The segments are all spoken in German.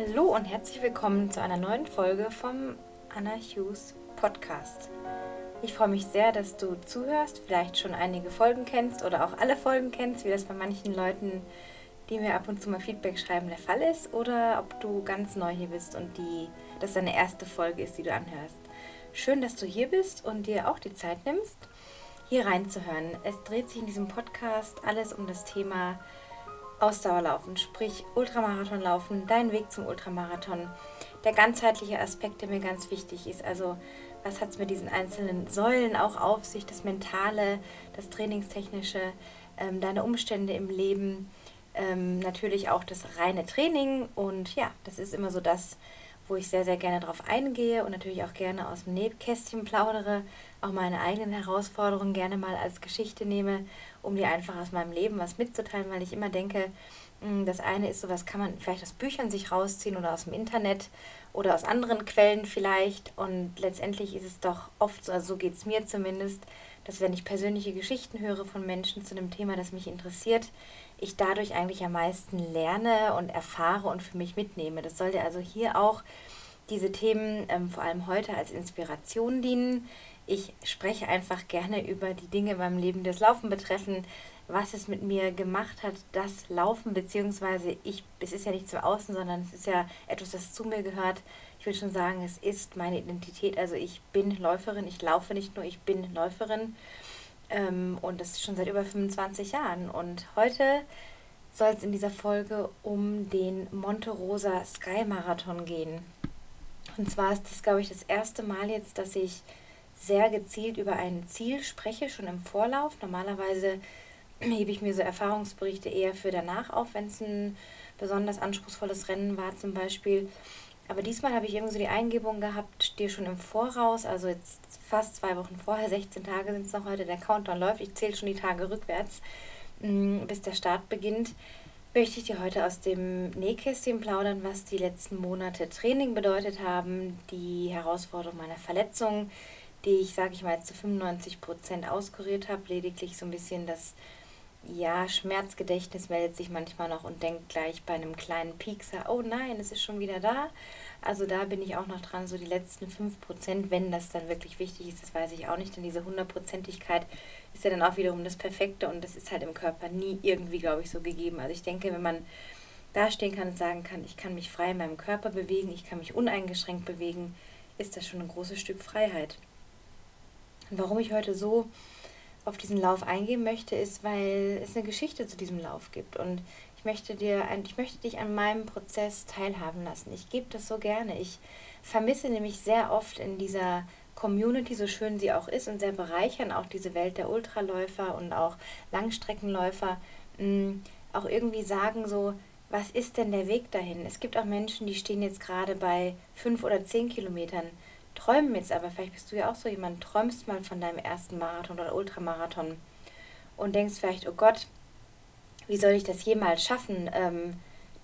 Hallo und herzlich willkommen zu einer neuen Folge vom Anna Hughes Podcast. Ich freue mich sehr, dass du zuhörst, vielleicht schon einige Folgen kennst oder auch alle Folgen kennst, wie das bei manchen Leuten, die mir ab und zu mal Feedback schreiben, der Fall ist, oder ob du ganz neu hier bist und die, das deine erste Folge ist, die du anhörst. Schön, dass du hier bist und dir auch die Zeit nimmst, hier reinzuhören. Es dreht sich in diesem Podcast alles um das Thema Ausdauerlaufen, sprich Ultramarathon laufen, dein Weg zum Ultramarathon. Der ganzheitliche Aspekt, der mir ganz wichtig ist. Also, was hat es mit diesen einzelnen Säulen auch auf sich? Das Mentale, das Trainingstechnische, ähm, deine Umstände im Leben, ähm, natürlich auch das reine Training. Und ja, das ist immer so das, wo ich sehr, sehr gerne drauf eingehe und natürlich auch gerne aus dem Nähkästchen plaudere, auch meine eigenen Herausforderungen gerne mal als Geschichte nehme, um dir einfach aus meinem Leben was mitzuteilen, weil ich immer denke, hm, das eine ist so, was kann man vielleicht aus Büchern sich rausziehen oder aus dem Internet oder aus anderen Quellen vielleicht. Und letztendlich ist es doch oft so, also so geht es mir zumindest, dass wenn ich persönliche Geschichten höre von Menschen zu einem Thema, das mich interessiert, ich dadurch eigentlich am meisten lerne und erfahre und für mich mitnehme. Das sollte also hier auch diese Themen ähm, vor allem heute als Inspiration dienen. Ich spreche einfach gerne über die Dinge in meinem Leben, die das Laufen betreffen, was es mit mir gemacht hat, das Laufen, beziehungsweise ich, es ist ja nichts im Außen, sondern es ist ja etwas, das zu mir gehört. Ich will schon sagen, es ist meine Identität. Also ich bin Läuferin, ich laufe nicht nur, ich bin Läuferin. Ähm, und das ist schon seit über 25 Jahren. Und heute soll es in dieser Folge um den Monte Rosa Sky Marathon gehen. Und zwar ist das, glaube ich, das erste Mal jetzt, dass ich sehr gezielt über ein Ziel spreche, schon im Vorlauf. Normalerweise hebe ich mir so Erfahrungsberichte eher für danach auf, wenn es ein besonders anspruchsvolles Rennen war zum Beispiel. Aber diesmal habe ich irgendwie so die Eingebung gehabt, dir schon im Voraus, also jetzt fast zwei Wochen vorher, 16 Tage sind es noch heute, der Countdown läuft, ich zähle schon die Tage rückwärts, mm, bis der Start beginnt, möchte ich dir heute aus dem Nähkästchen plaudern, was die letzten Monate Training bedeutet haben, die Herausforderung meiner Verletzung, die ich, sage ich mal, zu 95 Prozent auskuriert habe, lediglich so ein bisschen das ja, Schmerzgedächtnis meldet sich manchmal noch und denkt gleich bei einem kleinen Piekser, oh nein, es ist schon wieder da. Also da bin ich auch noch dran, so die letzten 5%, wenn das dann wirklich wichtig ist, das weiß ich auch nicht, denn diese Hundertprozentigkeit ist ja dann auch wiederum das Perfekte und das ist halt im Körper nie irgendwie, glaube ich, so gegeben. Also ich denke, wenn man dastehen kann und sagen kann, ich kann mich frei in meinem Körper bewegen, ich kann mich uneingeschränkt bewegen, ist das schon ein großes Stück Freiheit. Warum ich heute so auf diesen Lauf eingehen möchte, ist, weil es eine Geschichte zu diesem Lauf gibt. Und ich möchte, dir, ich möchte dich an meinem Prozess teilhaben lassen. Ich gebe das so gerne. Ich vermisse nämlich sehr oft in dieser Community, so schön sie auch ist und sehr bereichern, auch diese Welt der Ultraläufer und auch Langstreckenläufer, mh, auch irgendwie sagen so, was ist denn der Weg dahin? Es gibt auch Menschen, die stehen jetzt gerade bei fünf oder zehn Kilometern träumen jetzt aber, vielleicht bist du ja auch so jemand, träumst mal von deinem ersten Marathon oder Ultramarathon und denkst vielleicht, oh Gott, wie soll ich das jemals schaffen? Ähm,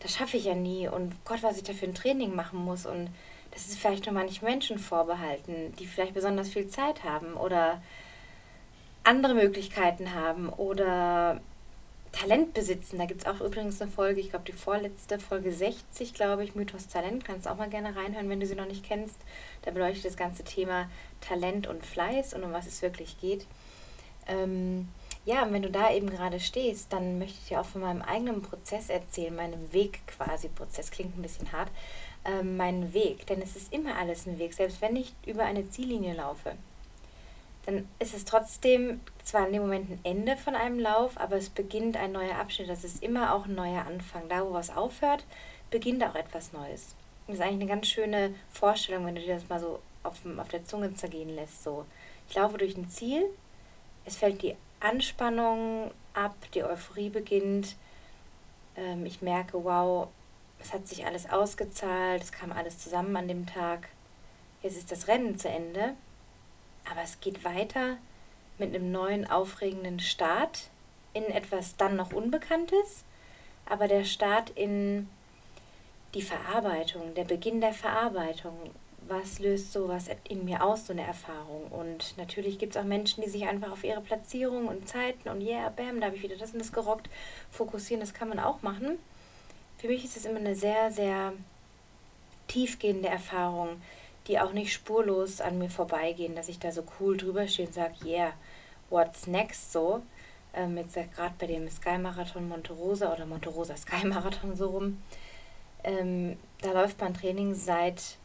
das schaffe ich ja nie und Gott, was ich da für ein Training machen muss und das ist vielleicht nur manchen Menschen vorbehalten, die vielleicht besonders viel Zeit haben oder andere Möglichkeiten haben oder Talent besitzen. Da gibt es auch übrigens eine Folge, ich glaube die vorletzte, Folge 60, glaube ich, Mythos Talent. Kannst du auch mal gerne reinhören, wenn du sie noch nicht kennst. Da beleuchtet das ganze Thema Talent und Fleiß und um was es wirklich geht. Ähm, ja, und wenn du da eben gerade stehst, dann möchte ich dir auch von meinem eigenen Prozess erzählen, meinem Weg quasi. Prozess klingt ein bisschen hart. Ähm, meinen Weg, denn es ist immer alles ein Weg, selbst wenn ich über eine Ziellinie laufe dann ist es trotzdem zwar in dem Moment ein Ende von einem Lauf, aber es beginnt ein neuer Abschnitt. Das ist immer auch ein neuer Anfang. Da, wo was aufhört, beginnt auch etwas Neues. Das ist eigentlich eine ganz schöne Vorstellung, wenn du dir das mal so auf, auf der Zunge zergehen lässt. So, ich laufe durch ein Ziel, es fällt die Anspannung ab, die Euphorie beginnt. Ähm, ich merke, wow, es hat sich alles ausgezahlt, es kam alles zusammen an dem Tag. Jetzt ist das Rennen zu Ende aber es geht weiter mit einem neuen, aufregenden Start in etwas dann noch Unbekanntes, aber der Start in die Verarbeitung, der Beginn der Verarbeitung. Was löst sowas in mir aus, so eine Erfahrung? Und natürlich gibt es auch Menschen, die sich einfach auf ihre Platzierung und Zeiten und yeah, bam, da habe ich wieder das und das gerockt, fokussieren. Das kann man auch machen. Für mich ist es immer eine sehr, sehr tiefgehende Erfahrungen, die auch nicht spurlos an mir vorbeigehen, dass ich da so cool drüber stehe und sage, yeah, what's next so. Ähm, jetzt gerade bei dem Sky Marathon Monte Rosa oder Monte Rosa Sky Marathon so rum, ähm, da läuft mein Training seit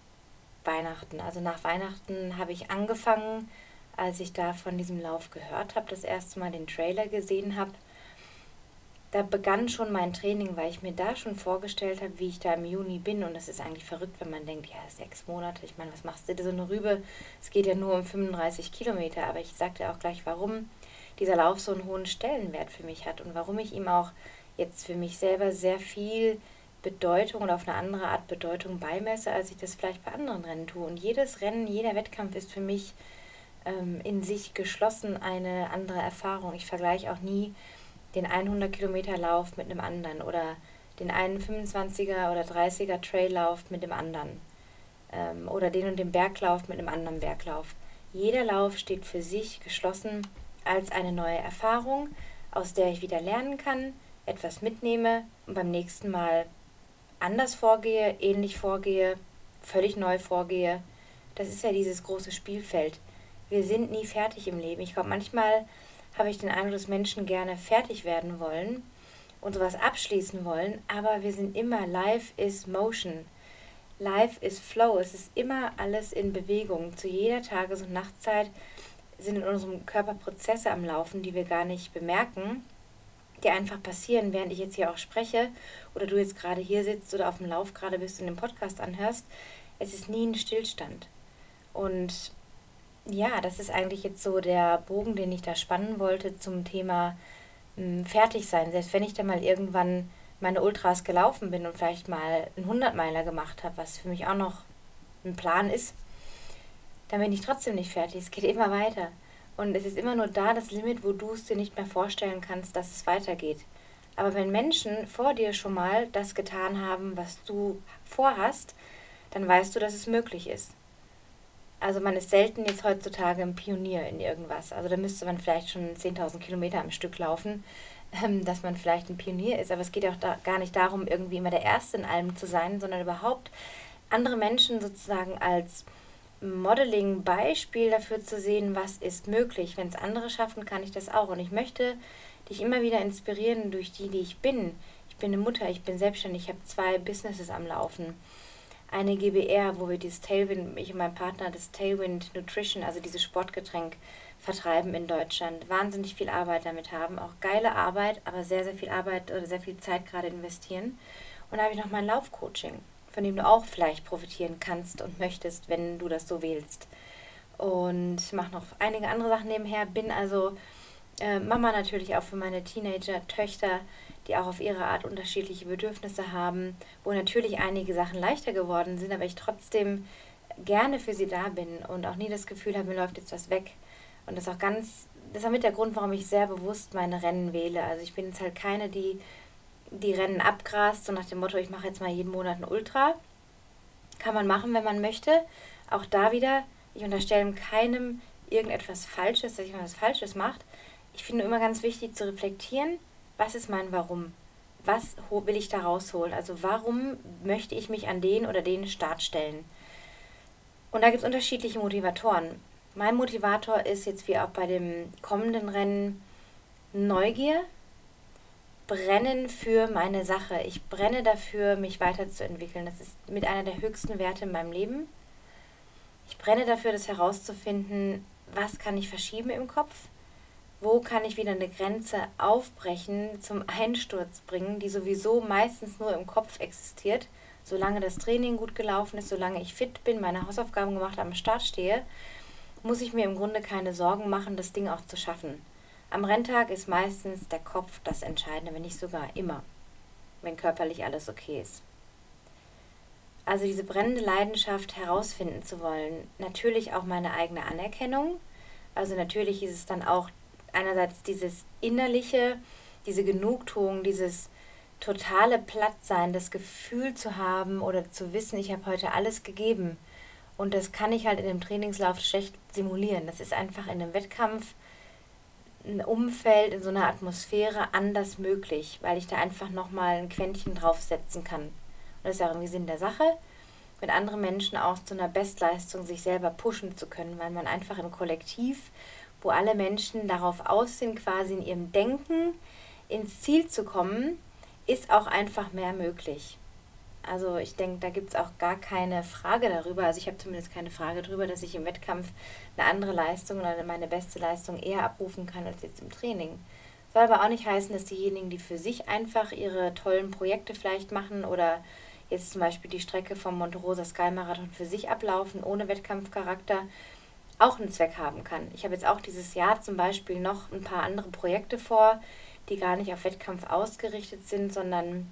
Weihnachten. Also nach Weihnachten habe ich angefangen, als ich da von diesem Lauf gehört habe, das erste Mal den Trailer gesehen habe da begann schon mein Training, weil ich mir da schon vorgestellt habe, wie ich da im Juni bin. Und das ist eigentlich verrückt, wenn man denkt, ja, sechs Monate, ich meine, was machst du da so eine Rübe? Es geht ja nur um 35 Kilometer, aber ich sagte auch gleich, warum dieser Lauf so einen hohen Stellenwert für mich hat und warum ich ihm auch jetzt für mich selber sehr viel Bedeutung oder auf eine andere Art Bedeutung beimesse, als ich das vielleicht bei anderen Rennen tue. Und jedes Rennen, jeder Wettkampf ist für mich ähm, in sich geschlossen eine andere Erfahrung. Ich vergleiche auch nie den 100 Kilometer Lauf mit einem anderen oder den einen 25er oder 30er Traillauf mit dem anderen ähm, oder den und den Berglauf mit einem anderen Berglauf. Jeder Lauf steht für sich geschlossen als eine neue Erfahrung, aus der ich wieder lernen kann, etwas mitnehme und beim nächsten Mal anders vorgehe, ähnlich vorgehe, völlig neu vorgehe. Das ist ja dieses große Spielfeld. Wir sind nie fertig im Leben. Ich glaube, manchmal habe ich den Eindruck, dass Menschen gerne fertig werden wollen und sowas abschließen wollen, aber wir sind immer, life is motion. Life is flow. Es ist immer alles in Bewegung. Zu jeder Tages- und Nachtzeit sind in unserem Körper Prozesse am Laufen, die wir gar nicht bemerken, die einfach passieren, während ich jetzt hier auch spreche oder du jetzt gerade hier sitzt oder auf dem Lauf gerade bist und den Podcast anhörst. Es ist nie ein Stillstand. Und ja, das ist eigentlich jetzt so der Bogen, den ich da spannen wollte zum Thema mh, hm, fertig sein. Selbst wenn ich dann mal irgendwann meine Ultras gelaufen bin und vielleicht mal einen 100-Meiler gemacht habe, was für mich auch noch ein Plan ist, dann bin ich trotzdem nicht fertig. Es geht immer weiter. Und es ist immer nur da das Limit, wo du es dir nicht mehr vorstellen kannst, dass es weitergeht. Aber wenn Menschen vor dir schon mal das getan haben, was du vorhast, dann weißt du, dass es möglich ist. Also man ist selten jetzt heutzutage ein Pionier in irgendwas. Also da müsste man vielleicht schon 10.000 Kilometer am Stück laufen, ähm, dass man vielleicht ein Pionier ist. Aber es geht auch da gar nicht darum, irgendwie immer der Erste in allem zu sein, sondern überhaupt andere Menschen sozusagen als Modeling-Beispiel dafür zu sehen, was ist möglich. Wenn es andere schaffen, kann ich das auch. Und ich möchte dich immer wieder inspirieren durch die, die ich bin. Ich bin eine Mutter, ich bin selbstständig, ich habe zwei Businesses am Laufen eine GBR, wo wir dieses Tailwind, ich und mein Partner, das Tailwind Nutrition, also dieses Sportgetränk, vertreiben in Deutschland. Wahnsinnig viel Arbeit damit haben, auch geile Arbeit, aber sehr, sehr viel Arbeit oder sehr viel Zeit gerade investieren. Und da habe ich noch mein Laufcoaching, von dem du auch vielleicht profitieren kannst und möchtest, wenn du das so wählst. Und mache noch einige andere Sachen nebenher, bin also äh, Mama natürlich auch für meine Teenager-Töchter die auch auf ihre Art unterschiedliche Bedürfnisse haben, wo natürlich einige Sachen leichter geworden sind, aber ich trotzdem gerne für sie da bin und auch nie das Gefühl habe, mir läuft jetzt was weg. Und das ist auch ganz, das ist auch mit der Grund, warum ich sehr bewusst meine Rennen wähle. Also ich bin jetzt halt keine, die die Rennen abgrast, so nach dem Motto, ich mache jetzt mal jeden Monat ein Ultra. Kann man machen, wenn man möchte. Auch da wieder, ich unterstelle keinem irgendetwas Falsches, dass jemand was Falsches macht. Ich finde immer ganz wichtig zu reflektieren, was ist mein Warum? Was will ich da rausholen? Also warum möchte ich mich an den oder den Start stellen? Und da gibt es unterschiedliche Motivatoren. Mein Motivator ist jetzt wie auch bei dem kommenden Rennen Neugier, Brennen für meine Sache. Ich brenne dafür, mich weiterzuentwickeln. Das ist mit einer der höchsten Werte in meinem Leben. Ich brenne dafür, das herauszufinden, was kann ich verschieben im Kopf, wo kann ich wieder eine Grenze aufbrechen, zum Einsturz bringen, die sowieso meistens nur im Kopf existiert. Solange das Training gut gelaufen ist, solange ich fit bin, meine Hausaufgaben gemacht am Start stehe, muss ich mir im Grunde keine Sorgen machen, das Ding auch zu schaffen. Am Renntag ist meistens der Kopf das Entscheidende, wenn nicht sogar immer, wenn körperlich alles okay ist. Also diese brennende Leidenschaft herausfinden zu wollen, natürlich auch meine eigene Anerkennung. Also natürlich ist es dann auch einerseits dieses innerliche, diese Genugtuung, dieses totale Plattsein, das Gefühl zu haben oder zu wissen, ich habe heute alles gegeben. Und das kann ich halt in dem Trainingslauf schlecht simulieren. Das ist einfach in einem Wettkampf ein Umfeld, in so einer Atmosphäre anders möglich, weil ich da einfach nochmal ein Quäntchen draufsetzen kann. Und das ist ja irgendwie Sinn der Sache. mit anderen Menschen auch zu einer Bestleistung sich selber pushen zu können, weil man einfach im Kollektiv, wo alle Menschen darauf aus sind, quasi in ihrem Denken ins Ziel zu kommen, ist auch einfach mehr möglich. Also ich denke, da gibt es auch gar keine Frage darüber. Also ich habe zumindest keine Frage darüber, dass ich im Wettkampf eine andere Leistung oder meine beste Leistung eher abrufen kann als jetzt im Training. Soll aber auch nicht heißen, dass diejenigen, die für sich einfach ihre tollen Projekte vielleicht machen oder jetzt zum Beispiel die Strecke vom Monte Rosa Sky Marathon für sich ablaufen, ohne Wettkampfcharakter, auch einen Zweck haben kann. Ich habe jetzt auch dieses Jahr zum Beispiel noch ein paar andere Projekte vor, die gar nicht auf Wettkampf ausgerichtet sind, sondern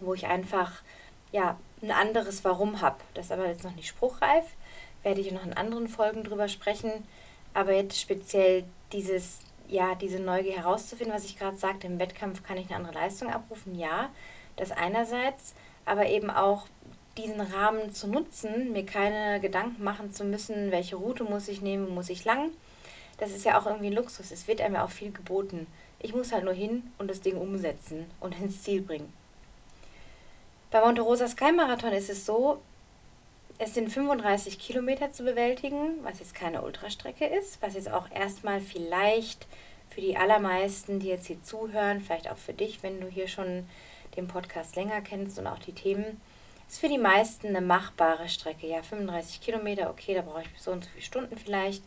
wo ich einfach ja, ein anderes Warum habe. Das ist aber jetzt noch nicht spruchreif. Werde ich noch in anderen Folgen drüber sprechen. Aber jetzt speziell dieses, ja, diese Neugier herauszufinden, was ich gerade sagte, im Wettkampf kann ich eine andere Leistung abrufen, ja, das einerseits, aber eben auch diesen Rahmen zu nutzen, mir keine Gedanken machen zu müssen, welche Route muss ich nehmen, muss ich lang. Das ist ja auch irgendwie ein Luxus. Es wird einem ja auch viel geboten. Ich muss halt nur hin und das Ding umsetzen und ins Ziel bringen. Bei Monte Rosa Sky Marathon ist es so, es sind 35 Kilometer zu bewältigen, was jetzt keine Ultrastrecke ist, was jetzt auch erstmal vielleicht für die allermeisten, die jetzt hier zuhören, vielleicht auch für dich, wenn du hier schon den Podcast länger kennst und auch die Themen, ist für die meisten eine machbare Strecke. Ja, 35 Kilometer, okay, da brauche ich so und so viele Stunden vielleicht.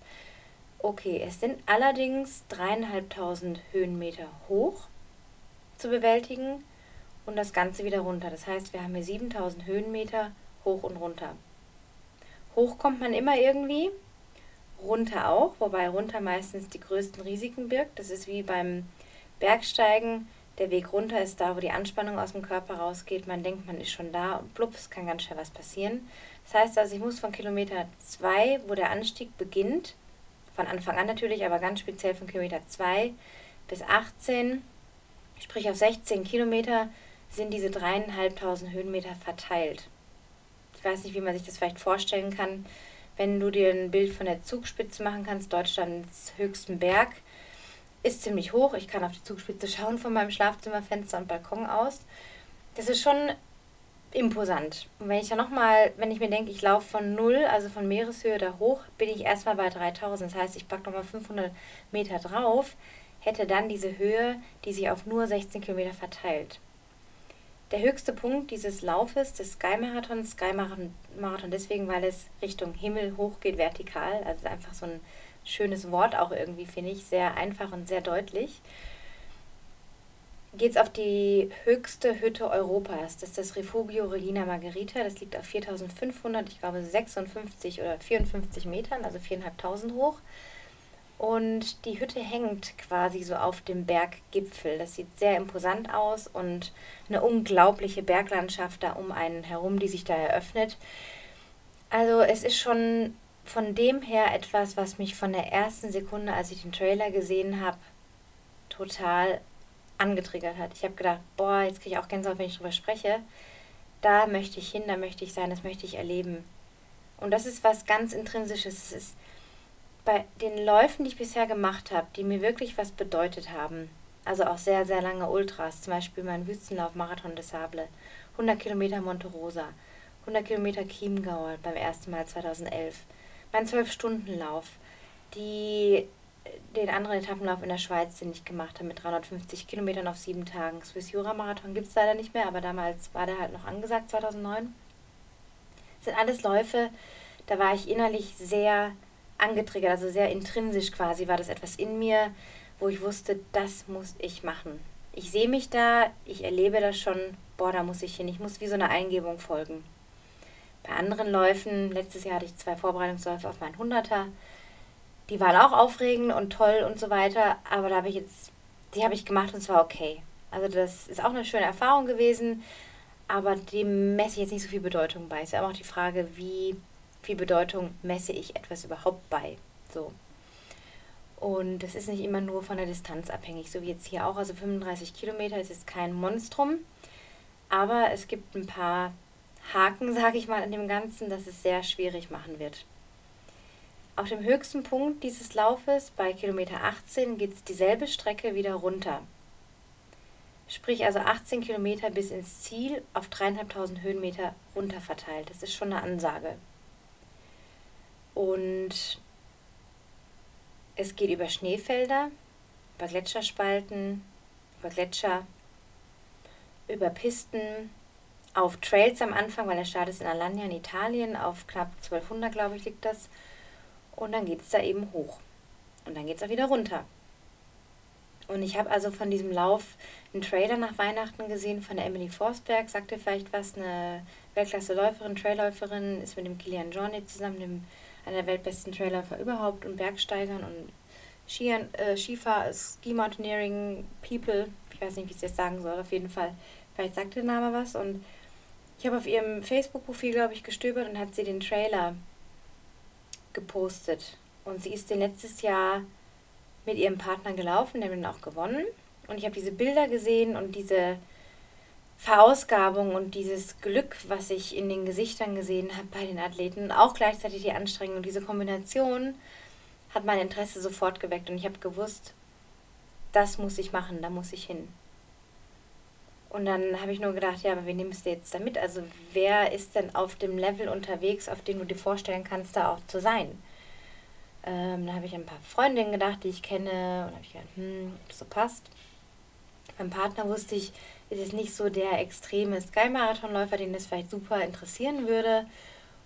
Okay, es sind allerdings dreieinhalbtausend Höhenmeter hoch zu bewältigen und das Ganze wieder runter. Das heißt, wir haben hier 7000 Höhenmeter hoch und runter. Hoch kommt man immer irgendwie, runter auch, wobei runter meistens die größten Risiken birgt. Das ist wie beim Bergsteigen. Der Weg runter ist da, wo die Anspannung aus dem Körper rausgeht. Man denkt, man ist schon da und plups, kann ganz schnell was passieren. Das heißt also, ich muss von Kilometer 2, wo der Anstieg beginnt, von Anfang an natürlich, aber ganz speziell von Kilometer 2 bis 18, sprich auf 16 Kilometer, sind diese dreieinhalbtausend Höhenmeter verteilt. Ich weiß nicht, wie man sich das vielleicht vorstellen kann, wenn du dir ein Bild von der Zugspitze machen kannst. Deutschlands höchsten Berg ist ziemlich hoch. Ich kann auf die Zugspitze schauen von meinem Schlafzimmerfenster und Balkon aus. Das ist schon imposant. Und wenn ich ja nochmal, wenn ich mir denke, ich laufe von null, also von Meereshöhe da hoch, bin ich erstmal bei 3000. Das heißt, ich packe nochmal 500 Meter drauf, hätte dann diese Höhe, die sich auf nur 16 Kilometer verteilt der höchste Punkt dieses Laufes, des Sky-Marathons, Sky-Marathon deswegen, weil es Richtung Himmel hochgeht, vertikal. Also einfach so ein schönes Wort auch irgendwie, finde ich. Sehr einfach und sehr deutlich. Geht es auf die höchste Hütte Europas. Das ist das Refugio Regina Margherita. Das liegt auf 4500, ich glaube 56 oder 54 Metern, also 4.500 hoch. Und die Hütte hängt quasi so auf dem Berggipfel. Das sieht sehr imposant aus und eine unglaubliche Berglandschaft da um einen herum, die sich da eröffnet. Also es ist schon von dem her etwas, was mich von der ersten Sekunde, als ich den Trailer gesehen habe, total angetriggert hat. Ich habe gedacht, boah, jetzt kriege ich auch Gänsehaut, wenn ich drüber spreche. Da möchte ich hin, da möchte ich sein, das möchte ich erleben. Und das ist was ganz Intrinsisches. Es ist bei den Läufen, die ich bisher gemacht habe, die mir wirklich was bedeutet haben, also auch sehr, sehr lange Ultras, zum Beispiel mein Wüstenlauf Marathon des Sable, 100 Kilometer Monte Rosa, 100 Kilometer Chiemgau beim ersten Mal 2011, mein 12-Stunden-Lauf, die den anderen Etappenlauf in der Schweiz, den ich gemacht habe, mit 350 Kilometern auf sieben Tagen. Swiss Jura Marathon gibt es leider nicht mehr, aber damals war der halt noch angesagt, 2009. Das sind alles Läufe, da war ich innerlich sehr angetriggert, also sehr intrinsisch quasi war das etwas in mir, wo ich wusste, das muss ich machen. Ich sehe mich da, ich erlebe das schon, boah, da muss ich hin, ich muss wie so eine Eingebung folgen. Bei anderen Läufen, letztes Jahr hatte ich zwei Vorbereitungsläufe auf meinen Hunderter, die waren auch aufregend und toll und so weiter, aber da habe ich jetzt, die habe ich gemacht und es war okay. Also das ist auch eine schöne Erfahrung gewesen, aber dem messe ich jetzt nicht so viel Bedeutung bei. Es ist ja auch die Frage, wie viel Bedeutung messe ich etwas überhaupt bei. So. Und das ist nicht immer nur von der Distanz abhängig, so wie jetzt hier auch. Also 35 Kilometer ist jetzt kein Monstrum, aber es gibt ein paar Haken, sage ich mal, an dem Ganzen, dass es sehr schwierig machen wird. Auf dem höchsten Punkt dieses Laufes, bei Kilometer 18, geht es dieselbe Strecke wieder runter. Sprich also 18 Kilometer bis ins Ziel auf dreieinhalbtausend Höhenmeter runter verteilt. Das ist schon eine Ansage. Und es geht über Schneefelder, über Gletscherspalten, über Gletscher, über Pisten, auf Trails am Anfang, weil der Start ist in Alagna in Italien, auf knapp 1200, glaube ich, liegt das. Und dann geht es da eben hoch. Und dann geht es auch wieder runter. Und ich habe also von diesem Lauf einen Trailer nach Weihnachten gesehen von der Emily Forsberg, sagte vielleicht was, eine Weltklasse-Läuferin, Trailläuferin, ist mit dem Kilian Jornet zusammen, dem, einer der weltbesten Trailläufer überhaupt und Bergsteigern und Skiern, äh, Skifahr, Ski Mountaineering People, ich weiß nicht, wie ich es jetzt sagen soll, auf jeden Fall, vielleicht sagt der Name was und ich habe auf ihrem Facebook-Profil, glaube ich, gestöbert und hat sie den Trailer gepostet. Und sie ist den letztes Jahr mit ihrem Partner gelaufen, der hat dann auch gewonnen. Und ich habe diese Bilder gesehen und diese Verausgabung und dieses Glück, was ich in den Gesichtern gesehen habe bei den Athleten auch gleichzeitig die Anstrengung diese Kombination hat mein Interesse sofort geweckt und ich habe gewusst, das muss ich machen, da muss ich hin. Und dann habe ich nur gedacht, ja, aber wen nimmst du jetzt da mit? Also wer ist denn auf dem Level unterwegs, auf dem du dir vorstellen kannst, da auch zu sein? Ähm, dann habe ich ein paar Freundinnen gedacht, die ich kenne. Und habe ich gedacht, hm, ob das so passt. Beim Partner wusste ich, ist es nicht so der extreme Sky-Marathonläufer, den das vielleicht super interessieren würde.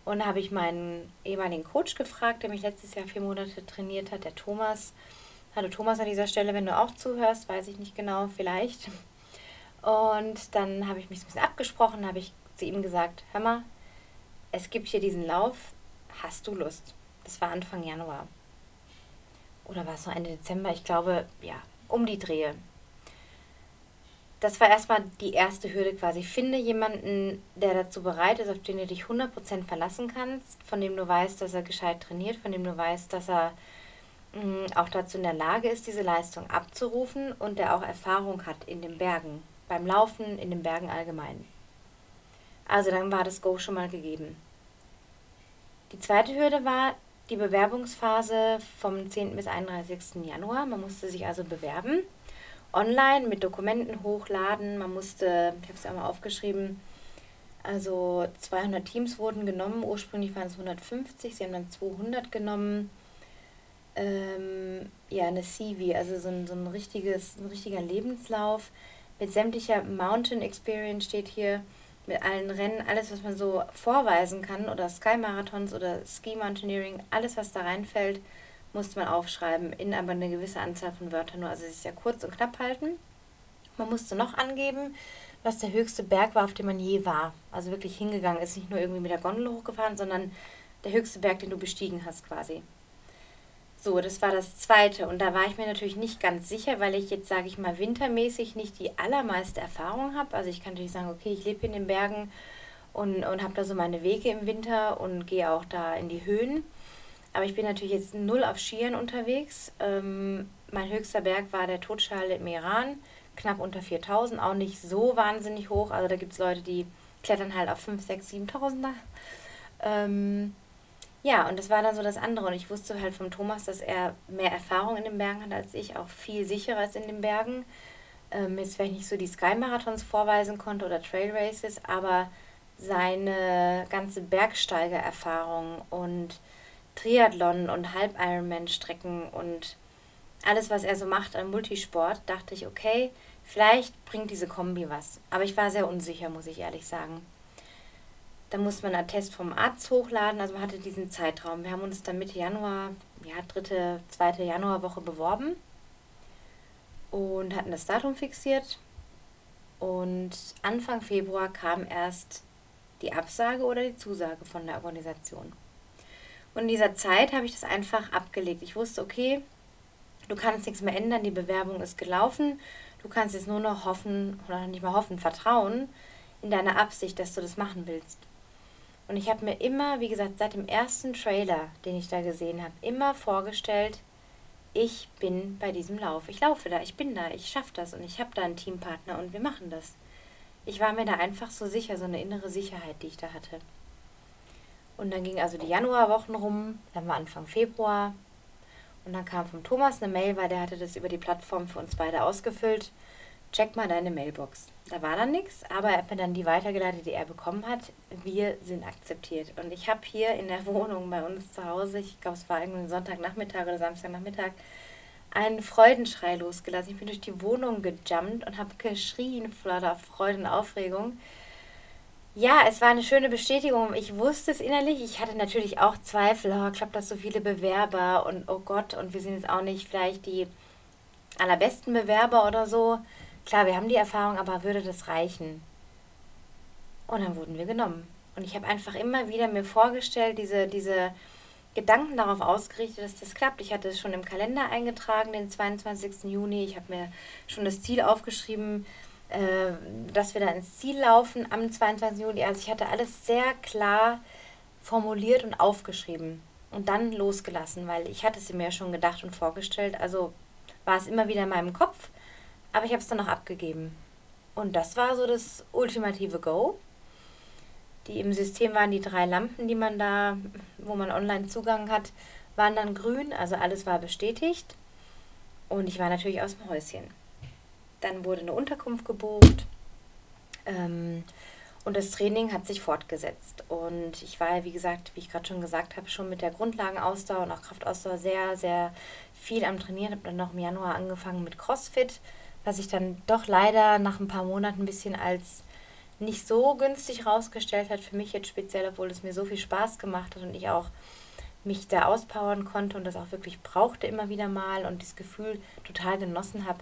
Und da habe ich meinen ehemaligen Coach gefragt, der mich letztes Jahr vier Monate trainiert hat, der Thomas. Hallo Thomas an dieser Stelle, wenn du auch zuhörst, weiß ich nicht genau, vielleicht. Und dann habe ich mich ein bisschen abgesprochen, habe ich zu ihm gesagt, hör mal, es gibt hier diesen Lauf, hast du Lust? Das war Anfang Januar. Oder war es noch Ende Dezember? Ich glaube, ja, um die Drehe. Das war erstmal die erste Hürde quasi. Finde jemanden, der dazu bereit ist, auf den du dich 100% verlassen kannst, von dem du weißt, dass er gescheit trainiert, von dem du weißt, dass er mh, mm, auch dazu in der Lage ist, diese Leistung abzurufen und der auch Erfahrung hat in den Bergen beim Laufen in den Bergen allgemein. Also dann war das Go schon mal gegeben. Die zweite Hürde war die Bewerbungsphase vom 10. bis 31. Januar. Man musste sich also bewerben, online mit Dokumenten hochladen. Man musste, ich habe es ja mal aufgeschrieben, also 200 Teams wurden genommen. Ursprünglich waren es 150, sie haben dann 200 genommen. Ähm, ja, eine CV, also so ein, so ein, richtiges, ein richtiger Lebenslauf mit sämtlicher Mountain Experience steht hier, mit allen Rennen, alles, was man so vorweisen kann, oder Sky Marathons oder Ski Mountaineering, alles, was da reinfällt, musste man aufschreiben, in aber eine gewisse Anzahl von Wörtern nur. Also sich sehr kurz und knapp halten. Man musste noch angeben, was der höchste Berg war, auf dem man je war. Also wirklich hingegangen ist, nicht nur irgendwie mit der Gondel hochgefahren, sondern der höchste Berg, den du bestiegen hast quasi. So, das war das zweite. Und da war ich mir natürlich nicht ganz sicher, weil ich jetzt, sage ich mal, wintermäßig nicht die allermeiste Erfahrung habe. Also ich kann natürlich sagen, okay, ich lebe in den Bergen und, und habe da so meine Wege im Winter und gehe auch da in die Höhen. Aber ich bin natürlich jetzt null auf Skiern unterwegs. Ähm, mein höchster Berg war der Totschale im Iran, knapp unter 4000, auch nicht so wahnsinnig hoch. Also da gibt es Leute, die klettern halt auf 5, 6, 7000er. Ähm, ja, und das war dann so das andere. Und ich wusste halt vom Thomas, dass er mehr Erfahrung in den Bergen hat als ich, auch viel sicherer ist in den Bergen. Ähm, jetzt vielleicht nicht so die Sky-Marathons vorweisen konnte oder Trail Races, aber seine ganze Bergsteigererfahrung und Triathlon und Halb-Ironman-Strecken und alles, was er so macht an Multisport, dachte ich, okay, vielleicht bringt diese Kombi was. Aber ich war sehr unsicher, muss ich ehrlich sagen. Da musste man einen Test vom Arzt hochladen, also man hatte diesen Zeitraum. Wir haben uns dann Mitte Januar, ja, dritte, zweite Januarwoche beworben und hatten das Datum fixiert. Und Anfang Februar kam erst die Absage oder die Zusage von der Organisation. Und in dieser Zeit habe ich das einfach abgelegt. Ich wusste, okay, du kannst nichts mehr ändern, die Bewerbung ist gelaufen. Du kannst jetzt nur noch hoffen, oder nicht mal hoffen, vertrauen in deine Absicht, dass du das machen willst. Und ich habe mir immer, wie gesagt, seit dem ersten Trailer, den ich da gesehen habe, immer vorgestellt, ich bin bei diesem Lauf. Ich laufe da, ich bin da, ich schaffe das und ich habe da einen Teampartner und wir machen das. Ich war mir da einfach so sicher, so eine innere Sicherheit, die ich da hatte. Und dann ging also die Januarwochen rum, dann war Anfang Februar und dann kam vom Thomas eine Mail, weil der hatte das über die Plattform für uns beide ausgefüllt check mal deine Mailbox. Da war dann nichts, aber er hat mir dann die weitergeleitet, die er bekommen hat. Wir sind akzeptiert. Und ich habe hier in der Wohnung bei uns zu Hause, ich glaube, es war irgendwie Sonntagnachmittag oder Samstagnachmittag, einen Freudenschrei losgelassen. Ich bin durch die Wohnung gejumpt und habe geschrien voller Freude und Aufregung. Ja, es war eine schöne Bestätigung. Ich wusste es innerlich. Ich hatte natürlich auch Zweifel. Oh, klappt das so viele Bewerber und oh Gott, und wir sind jetzt auch nicht vielleicht die allerbesten Bewerber oder so. Klar, wir haben die Erfahrung, aber würde das reichen? Und dann wurden wir genommen. Und ich habe einfach immer wieder mir vorgestellt, diese, diese Gedanken darauf ausgerichtet, dass das klappt. Ich hatte es schon im Kalender eingetragen, den 22. Juni. Ich habe mir schon das Ziel aufgeschrieben, äh, dass wir da ins Ziel laufen am 22. Juli. Also ich hatte alles sehr klar formuliert und aufgeschrieben und dann losgelassen, weil ich hatte es mir schon gedacht und vorgestellt. Also war es immer wieder in meinem Kopf, aber ich habe es dann noch abgegeben. Und das war so das ultimative Go. Die im System waren die drei Lampen, die man da, wo man online Zugang hat, waren dann grün, also alles war bestätigt. Und ich war natürlich aus dem Häuschen. Dann wurde eine Unterkunft gebucht. Ähm, und das Training hat sich fortgesetzt. Und ich war, wie gesagt, wie ich gerade schon gesagt habe, schon mit der Grundlagenausdauer und auch Kraftausdauer sehr, sehr viel am Trainieren. Habe dann noch im Januar angefangen mit CrossFit, was sich dann doch leider nach ein paar Monaten ein bisschen als nicht so günstig rausgestellt hat für mich jetzt speziell, obwohl es mir so viel Spaß gemacht hat und ich auch mich da auspowern konnte und das auch wirklich brauchte immer wieder mal und das Gefühl total genossen habe,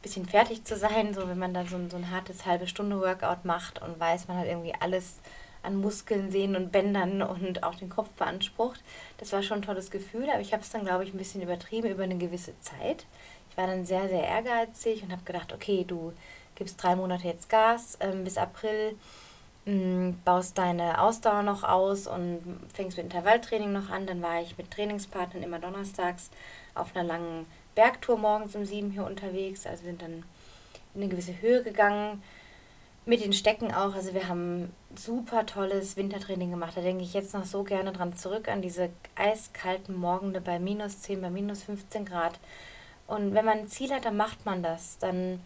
bisschen fertig zu sein, so wenn man dann so ein, so ein hartes halbe Stunde Workout macht und weiß, man hat irgendwie alles an Muskeln, Sehnen und Bändern und auch den Kopf beansprucht. Das war schon ein tolles Gefühl, aber ich habe es dann, glaube ich, ein bisschen übertrieben über eine gewisse Zeit. Ich war dann sehr, sehr ehrgeizig und habe gedacht, okay, du gibst drei Monate jetzt Gas ähm, bis April, mh, mm, baust deine Ausdauer noch aus und fängst mit Intervalltraining noch an. Dann war ich mit Trainingspartnern immer donnerstags auf einer langen Bergtour morgens um sieben hier unterwegs. Also sind dann in eine gewisse Höhe gegangen. Mit den Stecken auch. Also wir haben super tolles Wintertraining gemacht. Da denke ich jetzt noch so gerne dran zurück, an diese eiskalten Morgende bei minus 10, bei minus 15 Grad. Und wenn man ein Ziel hat, dann macht man das. Dann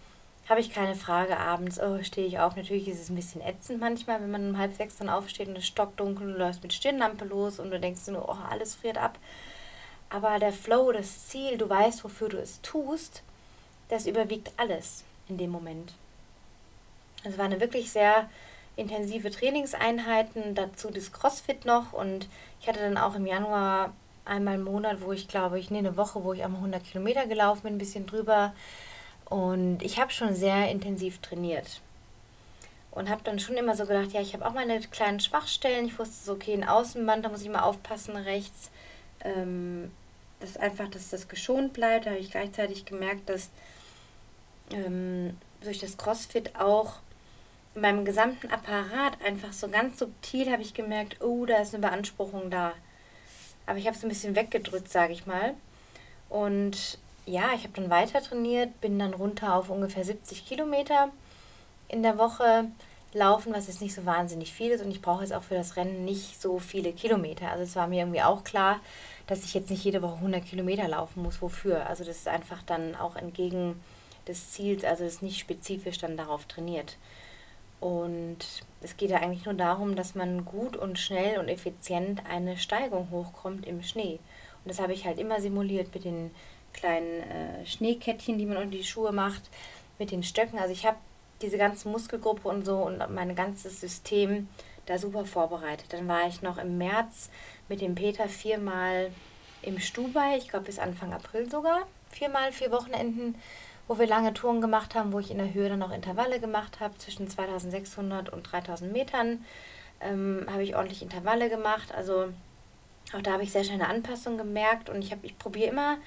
habe ich keine Frage abends, oh, stehe ich auf. Natürlich ist es ein bisschen ätzend manchmal, wenn man um halb sechs dann aufsteht und es stockdunkel, du läufst mit Stirnlampe los und du denkst nur, oh, alles friert ab. Aber der Flow, das Ziel, du weißt, wofür du es tust, das überwiegt alles in dem Moment. Es waren wirklich sehr intensive Trainingseinheiten, dazu das CrossFit noch und ich hatte dann auch im Januar einmal im Monat, wo ich glaube ich, nee, eine Woche, wo ich einmal 100 Kilometer gelaufen bin, ein bisschen drüber und ich habe schon sehr intensiv trainiert und habe dann schon immer so gedacht, ja, ich habe auch meine kleinen Schwachstellen, ich wusste so, okay, ein Außenband, da muss ich mal aufpassen rechts, ähm, dass einfach, dass das geschont bleibt. Da habe ich gleichzeitig gemerkt, dass ähm, durch das CrossFit auch in meinem gesamten Apparat einfach so ganz subtil habe ich gemerkt, oh, da ist eine Beanspruchung da. Aber ich habe es ein bisschen weggedrückt, sage ich mal. Und ja, ich habe dann weiter trainiert, bin dann runter auf ungefähr 70 Kilometer in der Woche laufen, was jetzt nicht so wahnsinnig viel ist. Und ich brauche jetzt auch für das Rennen nicht so viele Kilometer. Also es war mir irgendwie auch klar, dass ich jetzt nicht jede Woche 100 Kilometer laufen muss. Wofür? Also das ist einfach dann auch entgegen des Ziels, also es ist nicht spezifisch dann darauf trainiert. Und es geht ja eigentlich nur darum, dass man gut und schnell und effizient eine Steigung hochkommt im Schnee. Und das habe ich halt immer simuliert mit den kleinen äh, Schneekettchen, die man unter die Schuhe macht, mit den Stöcken. Also ich habe diese ganze Muskelgruppe und so und mein ganzes System da super vorbereitet. Dann war ich noch im März mit dem Peter viermal im Stubai, ich glaube bis Anfang April sogar, viermal, vier Wochenenden, wo wir lange Touren gemacht haben, wo ich in der Höhe dann noch Intervalle gemacht habe, zwischen 2600 und 3000 Metern ähm, habe ich ordentlich Intervalle gemacht, also auch da habe ich sehr schnell eine Anpassung gemerkt und ich, ich probiere immer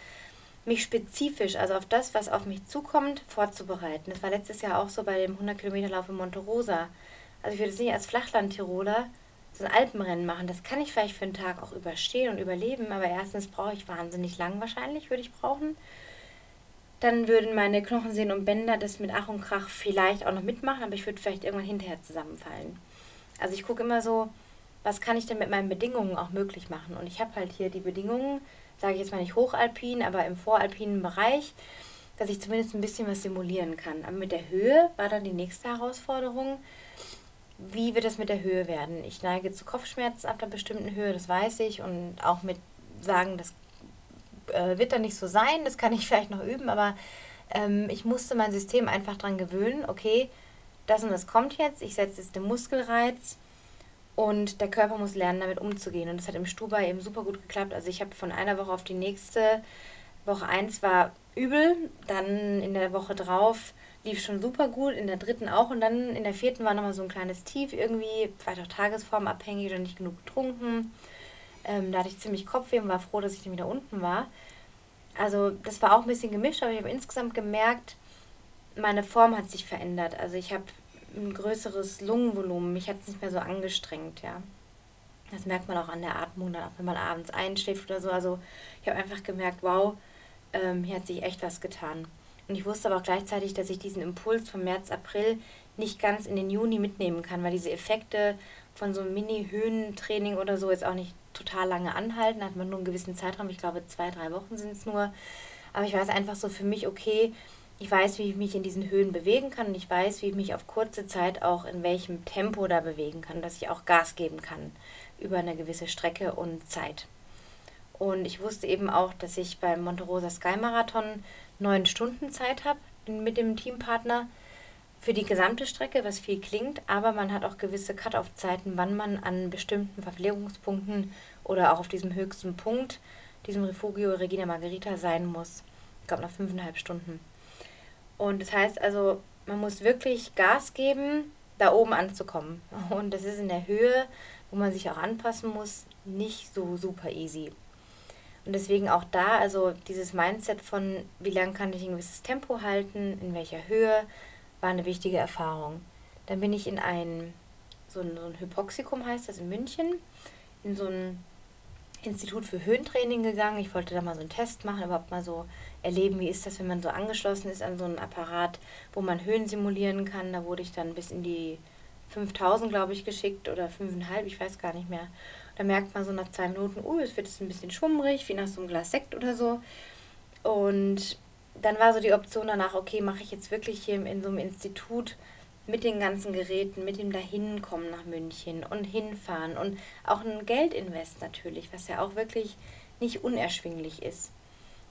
mich spezifisch, also auf das, was auf mich zukommt, vorzubereiten. Das war letztes Jahr auch so bei dem 100 Kilometer Lauf in Monte Rosa. Also ich würde es nicht als Flachland-Tiroler so ein Alpenrennen machen. Das kann ich vielleicht für einen Tag auch überstehen und überleben, aber erstens brauche ich wahnsinnig lang wahrscheinlich, würde ich brauchen. Dann würden meine Knochensehnen und Bänder das mit Ach und Krach vielleicht auch noch mitmachen, aber ich würde vielleicht irgendwann hinterher zusammenfallen. Also ich gucke immer so, was kann ich denn mit meinen Bedingungen auch möglich machen? Und ich habe halt hier die Bedingungen, sage ich jetzt mal nicht hochalpin, aber im voralpinen Bereich. dass ich zumindest ein bisschen was simulieren kann. Aber mit der Höhe war dann die nächste Herausforderung. Wie wird es mit der Höhe werden? Ich neige zu Kopfschmerzen ab einer bestimmten Höhe, das weiß ich. Und auch mit sagen, das äh, wird dann nicht so sein, das kann ich vielleicht noch üben, aber ähm, ich musste mein System einfach daran gewöhnen, okay, das und das kommt jetzt, ich setze jetzt den Muskelreiz und der Körper muss lernen, damit umzugehen. Und das hat im Stuba eben super gut geklappt. Also ich habe von einer Woche auf die nächste, Woche 1 war übel, dann in der Woche drauf lief schon super gut, in der dritten auch und dann in der vierten war nochmal so ein kleines Tief irgendwie, vielleicht auch tagesformabhängig oder nicht genug getrunken. Ähm, da hatte ich ziemlich Kopfweh und war froh, dass ich dann wieder unten war. Also das war auch ein bisschen gemischt, aber ich habe insgesamt gemerkt, meine Form hat sich verändert. Also ich habe ein größeres Lungenvolumen, mich hat es nicht mehr so angestrengt, ja. Das merkt man auch an der Atmung, dann auch wenn man abends einschläft oder so. Also ich habe einfach gemerkt, wow, ähm, hier hat sich echt was getan. Und ich wusste aber auch gleichzeitig, dass ich diesen Impuls vom März, April nicht ganz in den Juni mitnehmen kann, weil diese Effekte von so einem Mini-Höhentraining oder so jetzt auch nicht total lange anhalten. Hat man nur einen gewissen Zeitraum, ich glaube zwei, drei Wochen sind es nur. Aber ich weiß einfach so für mich, okay, ich weiß, wie ich mich in diesen Höhen bewegen kann und ich weiß, wie ich mich auf kurze Zeit auch in welchem Tempo da bewegen kann, dass ich auch Gas geben kann über eine gewisse Strecke und Zeit. Und ich wusste eben auch, dass ich beim Monte Rosa Sky Marathon neun Stunden Zeit habe mit dem Teampartner für die gesamte Strecke, was viel klingt, aber man hat auch gewisse Cut-off-Zeiten, wann man an bestimmten Verpflegungspunkten oder auch auf diesem höchsten Punkt, diesem Refugio Regina Margherita sein muss. Ich glaube, nach fünfeinhalb Stunden. Und das heißt also, man muss wirklich Gas geben, da oben anzukommen. Und das ist in der Höhe, wo man sich auch anpassen muss, nicht so super easy. Und deswegen auch da, also dieses Mindset von, wie lange kann ich ein gewisses Tempo halten, in welcher Höhe, war eine wichtige Erfahrung. Dann bin ich in ein, so ein, so ein Hypoxikum heißt das in München, in so ein Institut für Höhentraining gegangen. Ich wollte da mal so einen Test machen, überhaupt mal so erleben, wie ist das, wenn man so angeschlossen ist an so einen Apparat, wo man Höhen simulieren kann. Da wurde ich dann bis in die 5000, glaube ich, geschickt oder 5,5, ich weiß gar nicht mehr. Da merkt man so nach zwei Minuten, oh, es wird jetzt ein bisschen schummrig, wie nach so einem Glas Sekt oder so. Und dann war so die Option danach, okay, mache ich jetzt wirklich hier in so einem Institut mit den ganzen Geräten, mit dem Dahinkommen nach München und hinfahren und auch ein Geldinvest natürlich, was ja auch wirklich nicht unerschwinglich ist,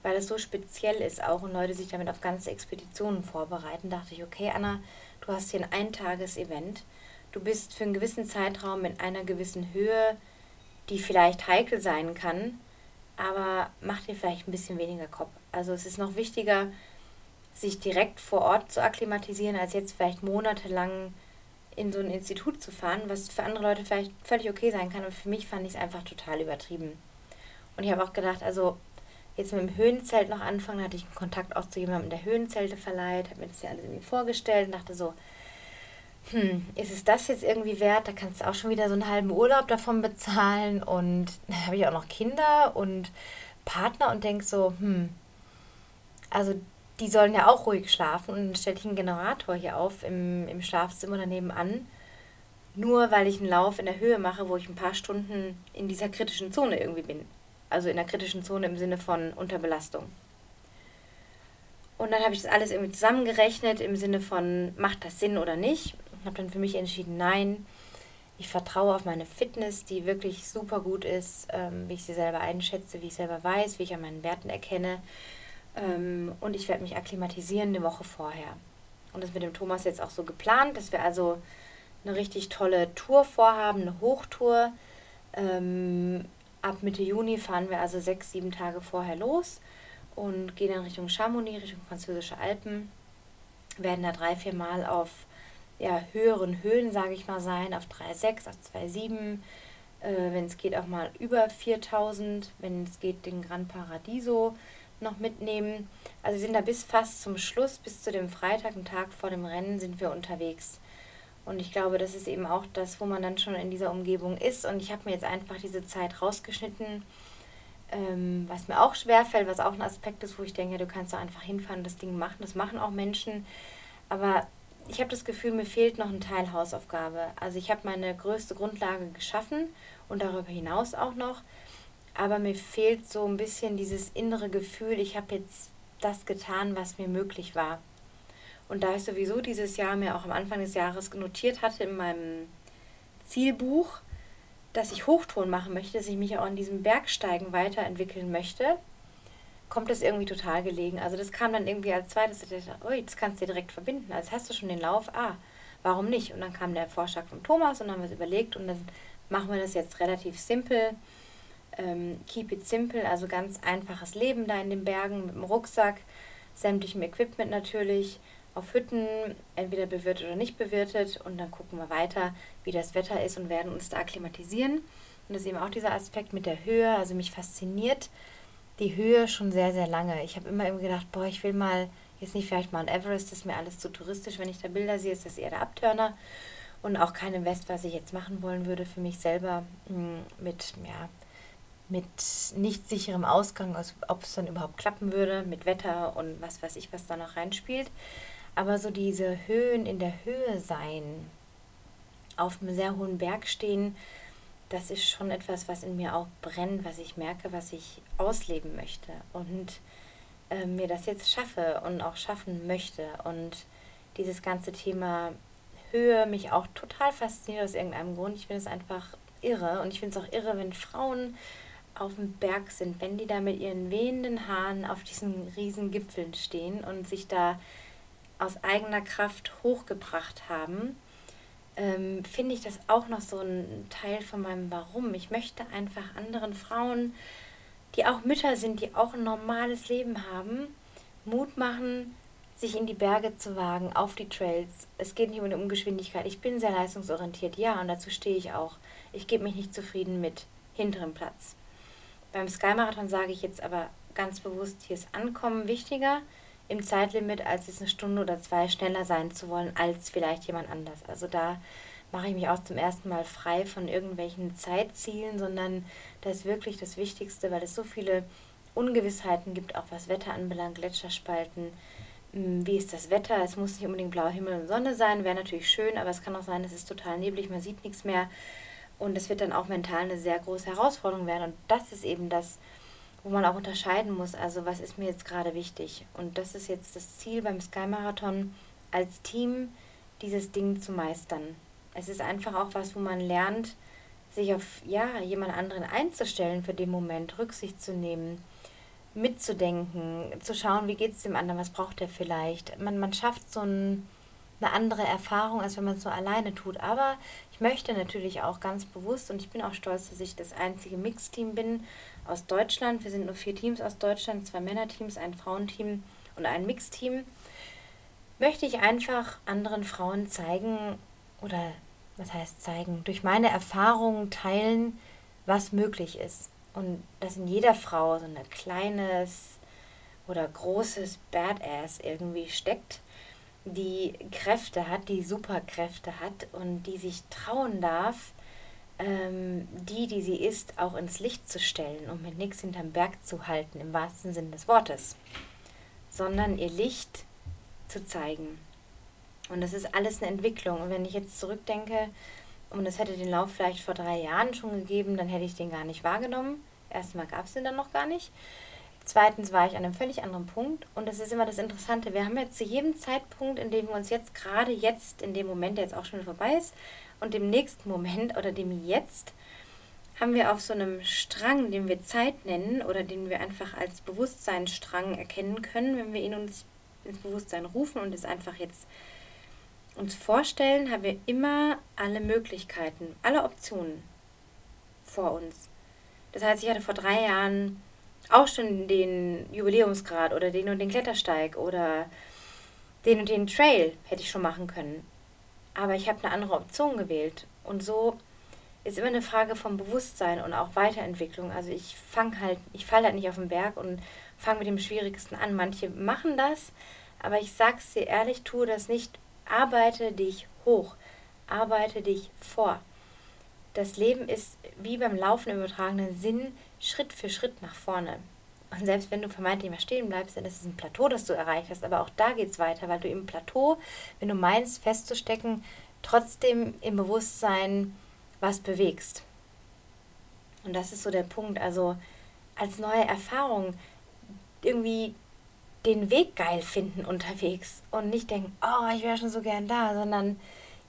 weil es so speziell ist auch und Leute sich damit auf ganze Expeditionen vorbereiten, dachte ich, okay, Anna, du hast hier ein Eintages-Event, du bist für einen gewissen Zeitraum in einer gewissen Höhe die vielleicht heikel sein kann, aber mach dir vielleicht ein bisschen weniger Kopf. Also es ist noch wichtiger, sich direkt vor Ort zu akklimatisieren, als jetzt vielleicht monatelang in so ein Institut zu fahren, was für andere Leute vielleicht völlig okay sein kann. Und für mich fand ich es einfach total übertrieben. Und ich habe auch gedacht, also jetzt mit dem Höhenzelt noch anfangen, hatte ich einen Kontakt auch zu jemandem, der Höhenzelte verleiht, habe mir das ja alles irgendwie vorgestellt und dachte so, hm, ist es das jetzt irgendwie wert? Da kannst du auch schon wieder so einen halben Urlaub davon bezahlen und dann habe ich auch noch Kinder und Partner und denke so, hm, also die sollen ja auch ruhig schlafen und dann stelle ich einen Generator hier auf im, im Schlafzimmer daneben an, nur weil ich einen Lauf in der Höhe mache, wo ich ein paar Stunden in dieser kritischen Zone irgendwie bin. Also in der kritischen Zone im Sinne von Unterbelastung. Und dann habe ich das alles irgendwie zusammengerechnet im Sinne von, macht das Sinn oder nicht? Habe dann für mich entschieden, nein, ich vertraue auf meine Fitness, die wirklich super gut ist, ähm, wie ich sie selber einschätze, wie ich selber weiß, wie ich an meinen Werten erkenne. Ähm, und ich werde mich akklimatisieren eine Woche vorher. Und das mit dem Thomas jetzt auch so geplant, dass wir also eine richtig tolle Tour vorhaben, eine Hochtour. Ähm, ab Mitte Juni fahren wir also sechs, sieben Tage vorher los und gehen dann Richtung Chamonix, Richtung französische Alpen. Werden da drei, vier Mal auf ja, höheren Höhen, sage ich mal, sein, auf 3,6, auf 2,7, äh, wenn es geht auch mal über 4000, wenn es geht den Gran Paradiso noch mitnehmen. Also wir sind da bis fast zum Schluss, bis zu dem Freitag, einen Tag vor dem Rennen, sind wir unterwegs. Und ich glaube, das ist eben auch das, wo man dann schon in dieser Umgebung ist. Und ich habe mir jetzt einfach diese Zeit rausgeschnitten, ähm, was mir auch schwerfällt, was auch ein Aspekt ist, wo ich denke, du kannst da einfach hinfahren das Ding machen. Das machen auch Menschen. Aber ich habe das Gefühl, mir fehlt noch ein Teil Hausaufgabe. Also ich habe meine größte Grundlage geschaffen und darüber hinaus auch noch. Aber mir fehlt so ein bisschen dieses innere Gefühl, ich habe jetzt das getan, was mir möglich war. Und da ich sowieso dieses Jahr mir auch am Anfang des Jahres notiert hatte in meinem Zielbuch, dass ich Hochton machen möchte, dass ich mich auch an diesem Bergsteigen weiterentwickeln möchte, kommt das irgendwie total gelegen. Also das kam dann irgendwie als zweites, ich dachte, oh, das kannst du dir direkt verbinden. Also hast du schon den Lauf, ah, warum nicht? Und dann kam der Vorschlag von Thomas und dann haben wir es überlegt und dann machen wir das jetzt relativ simpel. Ähm, keep it simple, also ganz einfaches Leben da in den Bergen mit dem Rucksack, sämtlichem Equipment natürlich, auf Hütten, entweder bewirtet oder nicht bewirtet und dann gucken wir weiter, wie das Wetter ist und werden uns da akklimatisieren. Und das ist eben auch dieser Aspekt mit der Höhe, also mich fasziniert die Höhe schon sehr, sehr lange. Ich habe immer eben gedacht, boah, ich will mal, jetzt nicht vielleicht ein Everest, ist mir alles zu touristisch. Wenn ich da Bilder sehe, ist das eher der Abturner. Und auch kein Invest, was ich jetzt machen wollen würde für mich selber hm, mit, ja, mit nicht sicherem Ausgang, also ob es dann überhaupt klappen würde, mit Wetter und was weiß ich, was da noch reinspielt. Aber so diese Höhen in der Höhe sein, auf einem sehr hohen Berg stehen, das ist schon etwas, was in mir auch brennt, was ich merke, was ich ausleben möchte und äh, mir das jetzt schaffe und auch schaffen möchte. Und dieses ganze Thema Höhe mich auch total fasziniert aus irgendeinem Grund. Ich finde es einfach irre und ich finde es auch irre, wenn Frauen auf dem Berg sind, wenn die da mit ihren wehenden Haaren auf diesen riesen Gipfeln stehen und sich da aus eigener Kraft hochgebracht haben ähm, finde ich das auch noch so ein Teil von meinem Warum. Ich möchte einfach anderen Frauen, die auch Mütter sind, die auch ein normales Leben haben, Mut machen, sich in die Berge zu wagen, auf die Trails. Es geht nicht um die Ungeschwindigkeit. Ich bin sehr leistungsorientiert, ja, und dazu stehe ich auch. Ich gebe mich nicht zufrieden mit hinterem Platz. Beim Sky Marathon sage ich jetzt aber ganz bewusst, hier ist Ankommen wichtiger im Zeitlimit, als es eine Stunde oder zwei schneller sein zu wollen als vielleicht jemand anders. Also da mache ich mich auch zum ersten Mal frei von irgendwelchen Zeitzielen, sondern das ist wirklich das Wichtigste, weil es so viele Ungewissheiten gibt, auch was Wetter anbelangt, Gletscherspalten. Hm, wie ist das Wetter? Es muss nicht unbedingt blauer Himmel und Sonne sein, wäre natürlich schön, aber es kann auch sein, es ist total neblig, man sieht nichts mehr. Und es wird dann auch mental eine sehr große Herausforderung werden. Und das ist eben das, wo man auch unterscheiden muss, also was ist mir jetzt gerade wichtig. Und das ist jetzt das Ziel beim Sky Marathon, als Team dieses Ding zu meistern. Es ist einfach auch was, wo man lernt, sich auf ja, jemand anderen einzustellen für den Moment, Rücksicht zu nehmen, mitzudenken, zu schauen, wie geht es dem anderen, was braucht er vielleicht. Man, man schafft so ein, eine andere Erfahrung, als wenn man es so alleine tut. Aber ich möchte natürlich auch ganz bewusst und ich bin auch stolz, dass ich das einzige Mixteam bin aus Deutschland. Wir sind nur vier Teams aus Deutschland, zwei Männerteams, ein Frauenteam und ein Mixteam. Möchte ich einfach anderen Frauen zeigen oder was heißt zeigen, durch meine Erfahrungen teilen, was möglich ist. Und dass in jeder Frau so ein kleines oder großes Badass irgendwie steckt die Kräfte hat, die Superkräfte hat und die sich trauen darf, ähm, die, die sie ist, auch ins Licht zu stellen und mit nichts hinterm Berg zu halten, im wahrsten Sinne des Wortes, sondern ihr Licht zu zeigen. Und das ist alles eine Entwicklung. Und wenn ich jetzt zurückdenke, und es hätte den Lauf vielleicht vor drei Jahren schon gegeben, dann hätte ich den gar nicht wahrgenommen. Erstmal gab es den dann noch gar nicht. Zweitens war ich an einem völlig anderen Punkt und das ist immer das Interessante. Wir haben jetzt zu jedem Zeitpunkt, in dem wir uns jetzt gerade jetzt, in dem Moment, der jetzt auch schon vorbei ist, und dem nächsten Moment oder dem Jetzt, haben wir auf so einem Strang, den wir Zeit nennen oder den wir einfach als Bewusstseinsstrang erkennen können, wenn wir ihn uns ins Bewusstsein rufen und es einfach jetzt uns vorstellen, haben wir immer alle Möglichkeiten, alle Optionen vor uns. Das heißt, ich hatte vor drei Jahren auch schon den Jubiläumsgrad oder den und den Klettersteig oder den und den Trail hätte ich schon machen können. Aber ich habe eine andere Option gewählt. Und so ist immer eine Frage vom Bewusstsein und auch Weiterentwicklung. Also ich fange halt, ich falle halt nicht auf den Berg und fange mit dem Schwierigsten an. Manche machen das, aber ich sag's dir ehrlich, tue das nicht. Arbeite dich hoch, arbeite dich vor. Das Leben ist wie beim Laufen im übertragenen Sinn Schritt für Schritt nach vorne. Und selbst wenn du vermeintlich mal stehen bleibst, dann ist es ein Plateau, das du erreicht hast. Aber auch da geht es weiter, weil du im Plateau, wenn du meinst festzustecken, trotzdem im Bewusstsein was bewegst. Und das ist so der Punkt. Also als neue Erfahrung irgendwie den Weg geil finden unterwegs und nicht denken, oh, ich wäre schon so gern da, sondern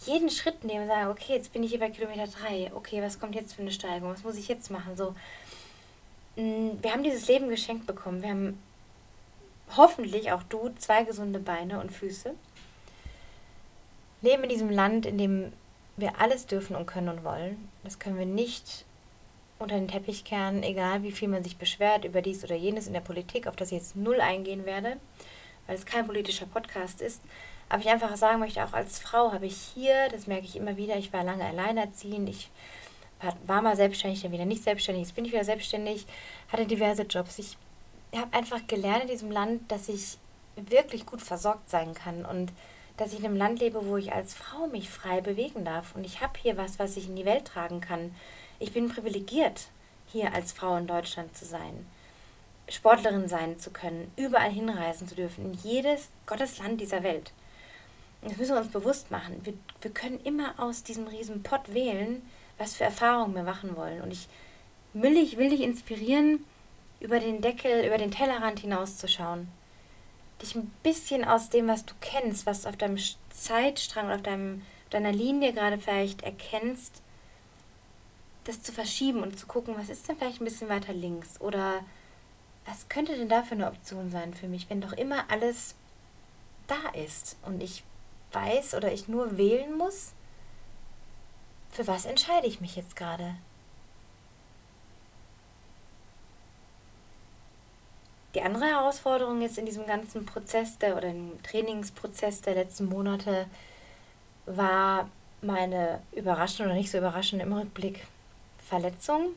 jeden Schritt nehmen und sagen, okay, jetzt bin ich hier bei Kilometer 3, okay, was kommt jetzt für eine Steigung, was muss ich jetzt machen? So, wir haben dieses Leben geschenkt bekommen, wir haben hoffentlich auch du zwei gesunde Beine und Füße, leben in diesem Land, in dem wir alles dürfen und können und wollen. Das können wir nicht unter den Teppich kehren, egal wie viel man sich beschwert über dies oder jenes in der Politik, auf das ich jetzt null eingehen werde, weil es kein politischer Podcast ist. Aber ich einfach sagen möchte, auch als Frau habe ich hier, das merke ich immer wieder, ich war lange alleinerziehend, ich war mal selbstständig, dann wieder nicht selbstständig, jetzt bin ich wieder selbstständig, hatte diverse Jobs. Ich habe einfach gelernt in diesem Land, dass ich wirklich gut versorgt sein kann und dass ich in einem Land lebe, wo ich als Frau mich frei bewegen darf. Und ich habe hier was, was ich in die Welt tragen kann. Ich bin privilegiert, hier als Frau in Deutschland zu sein, Sportlerin sein zu können, überall hinreisen zu dürfen, in jedes Gottes Land dieser Welt. Das müssen wir uns bewusst machen. Wir, wir können immer aus diesem riesen Pott wählen, was für Erfahrungen wir machen wollen. Und ich will dich, will dich inspirieren, über den Deckel, über den Tellerrand hinauszuschauen. Dich ein bisschen aus dem, was du kennst, was auf deinem Zeitstrang auf deinem, deiner Linie gerade vielleicht erkennst, das zu verschieben und zu gucken, was ist denn vielleicht ein bisschen weiter links oder was könnte denn da für eine Option sein für mich, wenn doch immer alles da ist und ich weiß oder ich nur wählen muss, für was entscheide ich mich jetzt gerade? Die andere Herausforderung jetzt in diesem ganzen Prozess der oder im Trainingsprozess der letzten Monate war meine überraschende oder nicht so überraschende im Rückblick Verletzung.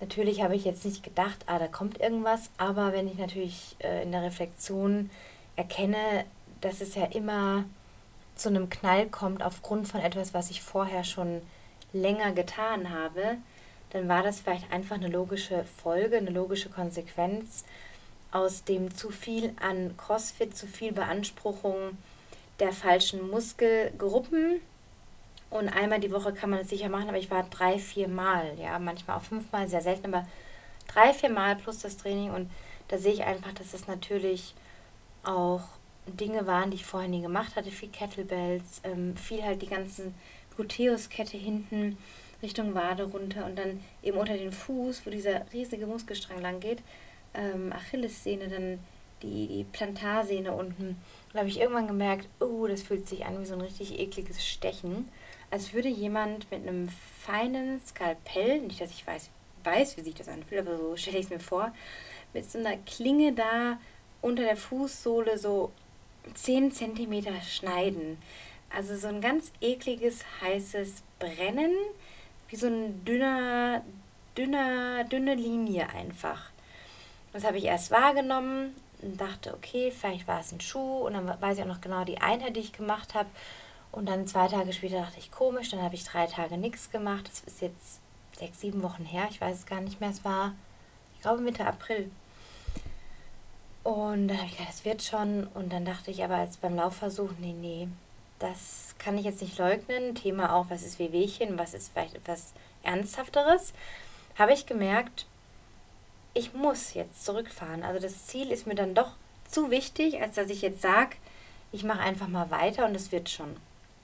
Natürlich habe ich jetzt nicht gedacht, ah, da kommt irgendwas, aber wenn ich natürlich äh, in der Reflexion erkenne, dass es ja immer zu einem Knall kommt aufgrund von etwas, was ich vorher schon länger getan habe, dann war das vielleicht einfach eine logische Folge, eine logische Konsequenz aus dem zu viel an CrossFit, zu viel Beanspruchung der falschen Muskelgruppen und einmal die Woche kann man es sicher machen, aber ich war drei, vier Mal, ja, manchmal auch fünfmal, sehr selten, aber drei, vier Mal plus das Training. Und da sehe ich einfach, dass es natürlich auch Dinge waren, die ich vorher nie gemacht hatte. Viel Kettlebells, ähm, viel halt die ganzen Gluteus-Kette hinten Richtung Wade runter und dann eben unter den Fuß, wo dieser riesige Muskelstrang lang geht, ähm, Achillessehne, dann die, die Plantarsehne unten. Da habe ich irgendwann gemerkt, oh, das fühlt sich an wie so ein richtig ekliges Stechen als würde jemand mit einem feinen Skalpell, nicht dass ich weiß, weiß, wie sich das anfühlt, aber so stelle ich es mir vor, mit so einer Klinge da unter der Fußsohle so 10 cm schneiden. Also so ein ganz ekliges, heißes Brennen, wie so ein dünner, dünner, dünne Linie einfach. Das habe ich erst wahrgenommen und dachte, okay, vielleicht war es ein Schuh und dann weiß ich auch noch genau die Einheit, die ich gemacht habe. Und dann zwei Tage später dachte ich, komisch, dann habe ich drei Tage nichts gemacht. Das ist jetzt sechs, sieben Wochen her, ich weiß es gar nicht mehr. Es war, ich glaube, Mitte April. Und dann habe ich gedacht, das wird schon. Und dann dachte ich aber als beim Laufversuch, nee, nee, das kann ich jetzt nicht leugnen. Thema auch, was ist Wehwehchen, was ist vielleicht etwas Ernsthafteres. Habe ich gemerkt, ich muss jetzt zurückfahren. Also das Ziel ist mir dann doch zu wichtig, als dass ich jetzt sage, ich mache einfach mal weiter und es wird schon.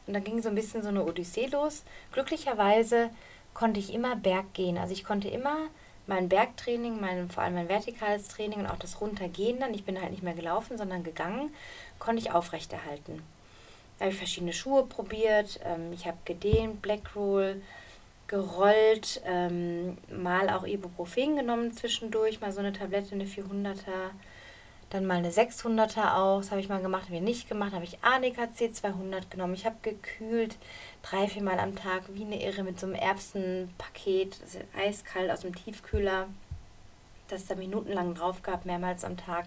Und dann ging so ein bisschen so eine Odyssee los. Glücklicherweise konnte ich immer Berg gehen. Also ich konnte immer mein Bergtraining, mein, vor allem mein vertikales Training und auch das Runtergehen dann, ich bin halt nicht mehr gelaufen, sondern gegangen, konnte ich aufrechterhalten. Da habe ich verschiedene Schuhe probiert, ähm, ich habe gedehnt, Blackroll, gerollt, ähm, mal auch Ibuprofen genommen zwischendurch, mal so eine Tablette, eine 400er dann mal eine 600er auch, das habe ich mal gemacht, habe ich nicht gemacht, habe ich ANEKC 200 genommen. Ich habe gekühlt drei, vier Mal am Tag wie eine Irre mit so einem Erbsenpaket, das ist eiskalt aus dem Tiefkühler, das da minutenlang drauf gab, mehrmals am Tag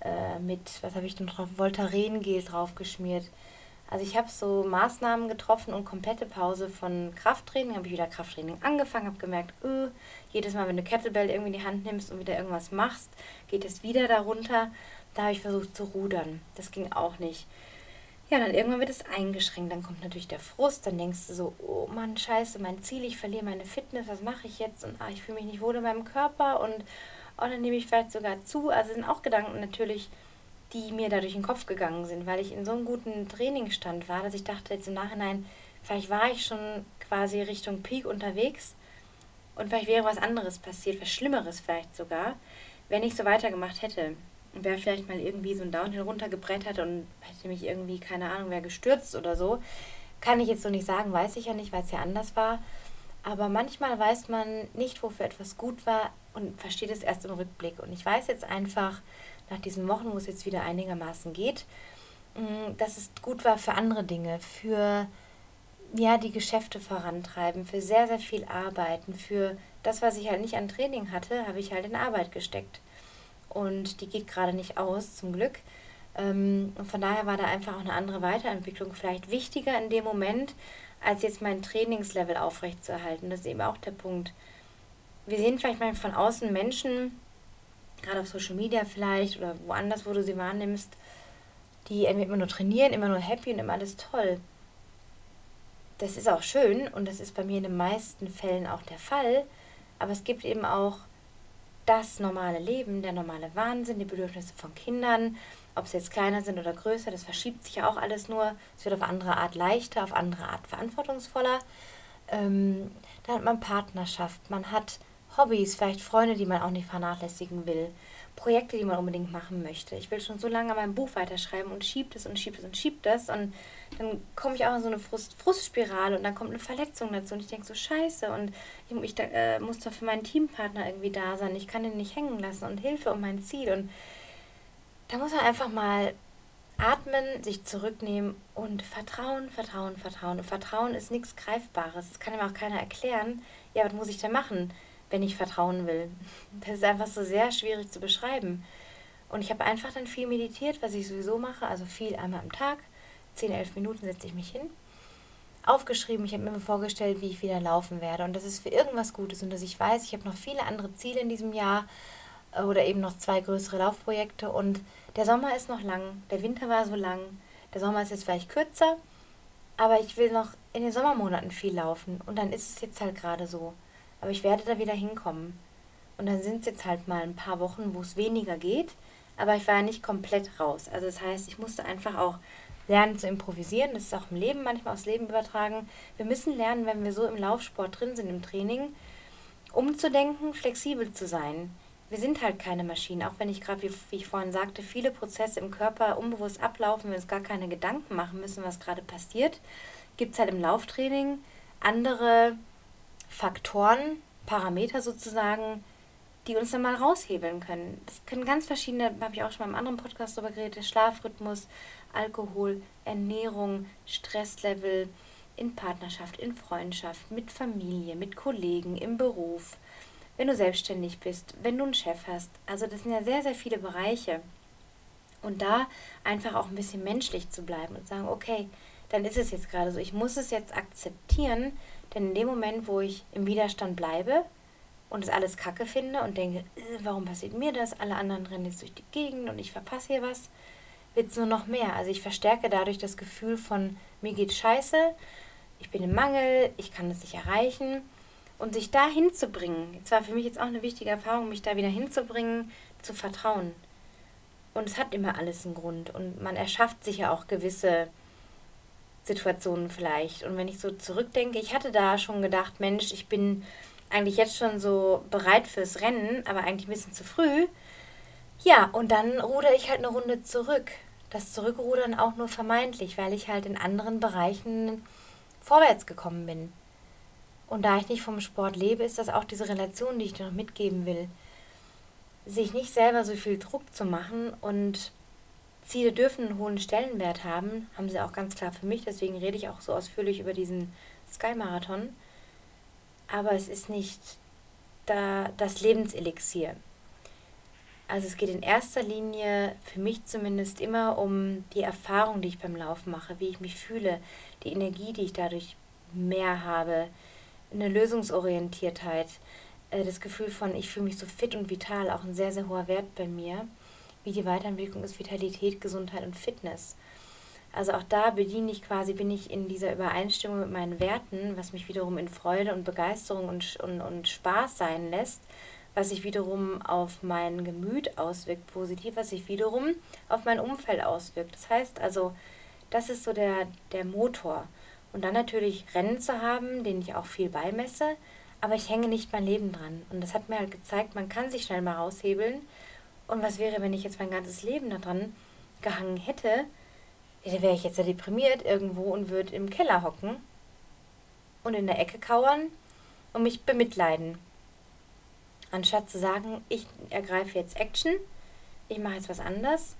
äh, mit, was habe ich denn drauf, Voltaren-Gel draufgeschmiert. Also ich habe so Maßnahmen getroffen und komplette Pause von Krafttraining. Habe ich wieder Krafttraining angefangen, habe gemerkt, öh, jedes Mal, wenn du Kettlebell irgendwie in die Hand nimmst und wieder irgendwas machst, geht es wieder darunter. Da habe ich versucht zu rudern. Das ging auch nicht. Ja, dann irgendwann wird es eingeschränkt. Dann kommt natürlich der Frust. Dann denkst du so, oh Mann, scheiße, mein Ziel, ich verliere meine Fitness. Was mache ich jetzt? Und ah, ich fühle mich nicht wohl in meinem Körper. Und oh, dann nehme ich vielleicht sogar zu. Also sind auch Gedanken natürlich die mir da durch den Kopf gegangen sind, weil ich in so einem guten Trainingsstand war, dass ich dachte jetzt im Nachhinein, vielleicht war ich schon quasi Richtung Peak unterwegs und vielleicht wäre was anderes passiert, was Schlimmeres vielleicht sogar, wenn ich so weitergemacht hätte. Und wäre vielleicht mal irgendwie so ein Downhill runtergebrettert und hätte mich irgendwie, keine Ahnung, wer gestürzt oder so. Kann ich jetzt so nicht sagen, weiß ich ja nicht, weil es ja anders war. Aber manchmal weiß man nicht, wofür etwas gut war und versteht es erst im Rückblick. Und ich weiß jetzt einfach, nach diesen Wochen, wo es jetzt wieder einigermaßen geht, mm, dass es gut war für andere Dinge, für ja, die Geschäfte vorantreiben, für sehr, sehr viel Arbeiten, für das, was ich halt nicht an Training hatte, habe ich halt in Arbeit gesteckt. Und die geht gerade nicht aus, zum Glück. Ähm, und von daher war da einfach auch eine andere Weiterentwicklung vielleicht wichtiger in dem Moment, als jetzt mein Trainingslevel aufrechtzuerhalten. Das ist eben auch der Punkt. Wir sehen vielleicht mal von außen Menschen, gerade auf Social Media vielleicht oder woanders, wo du sie wahrnimmst, die immer nur trainieren, immer nur happy und immer alles toll das ist auch schön und das ist bei mir in den meisten Fällen auch der Fall. Aber es gibt eben auch das normale Leben, der normale Wahnsinn, die Bedürfnisse von Kindern, ob sie jetzt kleiner sind oder größer, das verschiebt sich ja auch alles nur. Es wird auf andere Art leichter, auf andere Art verantwortungsvoller. Ähm, dann hat man Partnerschaft, man hat Hobbys, vielleicht Freunde, die man auch nicht vernachlässigen will. Projekte, die man unbedingt machen möchte. Ich will schon so lange mein Buch weiterschreiben und schiebt es und schiebt es und schiebt es und dann komme ich auch in so eine Frust Frustspirale und dann kommt eine Verletzung dazu und ich denke so scheiße und ich, ich äh, muss doch für meinen Teampartner irgendwie da sein. Ich kann ihn nicht hängen lassen und Hilfe um mein Ziel und da muss man einfach mal atmen, sich zurücknehmen und vertrauen, vertrauen, vertrauen. Und Vertrauen ist nichts Greifbares. Das kann ihm auch keiner erklären. Ja, was muss ich denn machen? Wenn ich vertrauen will. Das ist einfach so sehr schwierig zu beschreiben. Und ich habe einfach dann viel meditiert, was ich sowieso mache, also viel einmal am Tag. 10, 11 Minuten setze ich mich hin. Aufgeschrieben, ich habe mir vorgestellt, wie ich wieder laufen werde. Und das ist für irgendwas Gutes und dass ich weiß, ich habe noch viele andere Ziele in diesem Jahr äh, oder eben noch zwei größere Laufprojekte. Und der Sommer ist noch lang, der Winter war so lang, der Sommer ist jetzt vielleicht kürzer, aber ich will noch in den Sommermonaten viel laufen. Und dann ist es jetzt halt gerade so. Aber ich werde da wieder hinkommen. Und dann sind es jetzt halt mal ein paar Wochen, wo es weniger geht. Aber ich war ja nicht komplett raus. Also das heißt, ich musste einfach auch lernen zu improvisieren. Das ist auch im Leben manchmal aufs Leben übertragen. Wir müssen lernen, wenn wir so im Laufsport drin sind, im Training, umzudenken, flexibel zu sein. Wir sind halt keine Maschinen, auch wenn ich gerade, wie, wie, ich vorhin sagte, viele Prozesse im Körper unbewusst ablaufen, wir uns gar keine Gedanken machen müssen, was gerade passiert, gibt es halt im Lauftraining andere Faktoren, Parameter sozusagen, die uns dann mal raushebeln können. Das können ganz verschiedene, habe ich auch schon mal im anderen Podcast darüber geredet, Schlafrhythmus, Alkohol, Ernährung, Stresslevel in Partnerschaft, in Freundschaft, mit Familie, mit Kollegen, im Beruf, wenn du selbstständig bist, wenn du einen Chef hast. Also das sind ja sehr, sehr viele Bereiche. Und da einfach auch ein bisschen menschlich zu bleiben und sagen, okay, dann ist es jetzt gerade so. Ich muss es jetzt akzeptieren, denn in dem Moment, wo ich im Widerstand bleibe und es alles kacke finde und denke, äh, warum passiert mir das? Alle anderen rennen jetzt durch die Gegend und ich verpasse hier was, wird es nur noch mehr. Also ich verstärke dadurch das Gefühl von, mir geht scheiße, ich bin im Mangel, ich kann es nicht erreichen. Und sich da hinzubringen, es war für mich jetzt auch eine wichtige Erfahrung, mich da wieder hinzubringen, zu vertrauen. Und es hat immer alles einen Grund. Und man erschafft sich ja auch gewisse Situationen vielleicht. Und wenn ich so zurückdenke, ich hatte da schon gedacht, Mensch, ich bin eigentlich jetzt schon so bereit fürs Rennen, aber eigentlich ein bisschen zu früh. Ja, und dann ruder ich halt eine Runde zurück. Das Zurückrudern auch nur vermeintlich, weil ich halt in anderen Bereichen vorwärts gekommen bin. Und da ich nicht vom Sport lebe, ist das auch diese Relation, die ich dir noch mitgeben will. Sich nicht selber so viel Druck zu machen und Ziele dürfen einen hohen Stellenwert haben, haben sie auch ganz klar für mich. Deswegen rede ich auch so ausführlich über diesen Sky-Marathon. Aber es ist nicht da das Lebenselixier. Also es geht in erster Linie für mich zumindest immer um die Erfahrung, die ich beim Laufen mache, wie ich mich fühle, die Energie, die ich dadurch mehr habe, eine Lösungsorientiertheit, äh, das Gefühl von, ich fühle mich so fit und vital, auch ein sehr, sehr hoher Wert bei mir wie die Weiterentwicklung ist Vitalität, Gesundheit und Fitness. Also auch da bediene ich quasi, bin ich in dieser Übereinstimmung mit meinen Werten, was mich wiederum in Freude und Begeisterung und, und, und Spaß sein lässt, was sich wiederum auf mein Gemüt auswirkt, positiv, was sich wiederum auf mein Umfeld auswirkt. Das heißt also, das ist so der, der Motor. Und dann natürlich Rennen zu haben, denen ich auch viel beimesse, aber ich hänge nicht mein Leben dran. Und das hat mir halt gezeigt, man kann sich schnell mal raushebeln. Und was wäre, wenn ich jetzt mein ganzes Leben daran gehangen hätte? Ja, dann wäre ich jetzt ja deprimiert irgendwo und würde im Keller hocken und in der Ecke kauern und mich bemitleiden. Anstatt zu sagen, ich ergreife jetzt Action, ich mache jetzt was anderes.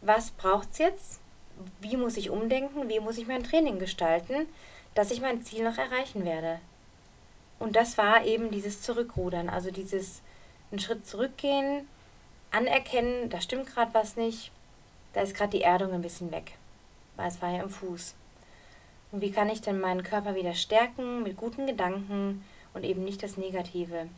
Was braucht es jetzt? Wie muss ich umdenken? Wie muss ich mein Training gestalten, dass ich mein Ziel noch erreichen werde? Und das war eben dieses Zurückrudern, also dieses einen Schritt zurückgehen, anerkennen, da stimmt gerade was nicht, da ist gerade die Erdung ein bisschen weg, weil es war ja im Fuß. Und wie kann ich denn meinen Körper wieder stärken mit guten Gedanken und eben nicht das Negative?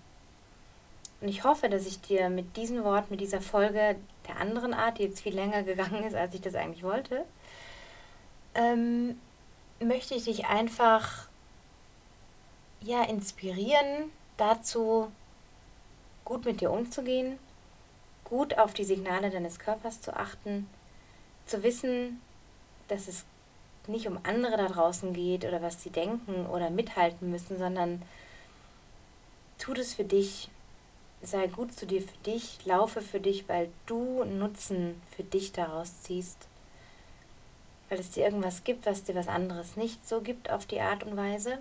Und ich hoffe, dass ich dir mit diesem Wort, mit dieser Folge der anderen Art, die jetzt viel länger gegangen ist, als ich das eigentlich wollte, ähm, möchte ich dich einfach ja inspirieren dazu, gut mit dir umzugehen, gut auf die Signale deines Körpers zu achten, zu wissen, dass es nicht um andere da draußen geht oder was sie denken oder mithalten müssen, sondern tu es für dich sei gut zu dir für dich, laufe für dich, weil du Nutzen für dich daraus ziehst. Weil es dir irgendwas gibt, was dir was anderes nicht so gibt auf die Art und Weise.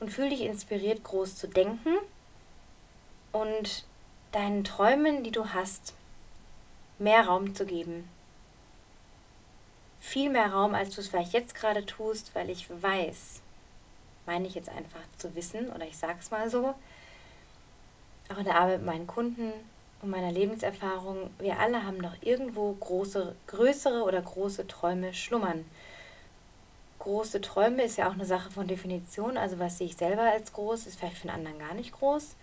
Und fühl dich inspiriert, groß zu denken und deinen Träumen, die du hast, mehr Raum zu geben. Viel mehr Raum, als du es vielleicht jetzt gerade tust, weil ich weiß, meine ich jetzt einfach zu wissen, oder ich sag's mal so, auch in der Arbeit mit meinen Kunden und meiner Lebenserfahrung, wir alle haben doch irgendwo große, größere oder große Träume schlummern. Große Träume ist ja auch eine Sache von Definition, also was sehe ich selber als groß, ist vielleicht für einen anderen gar nicht groß.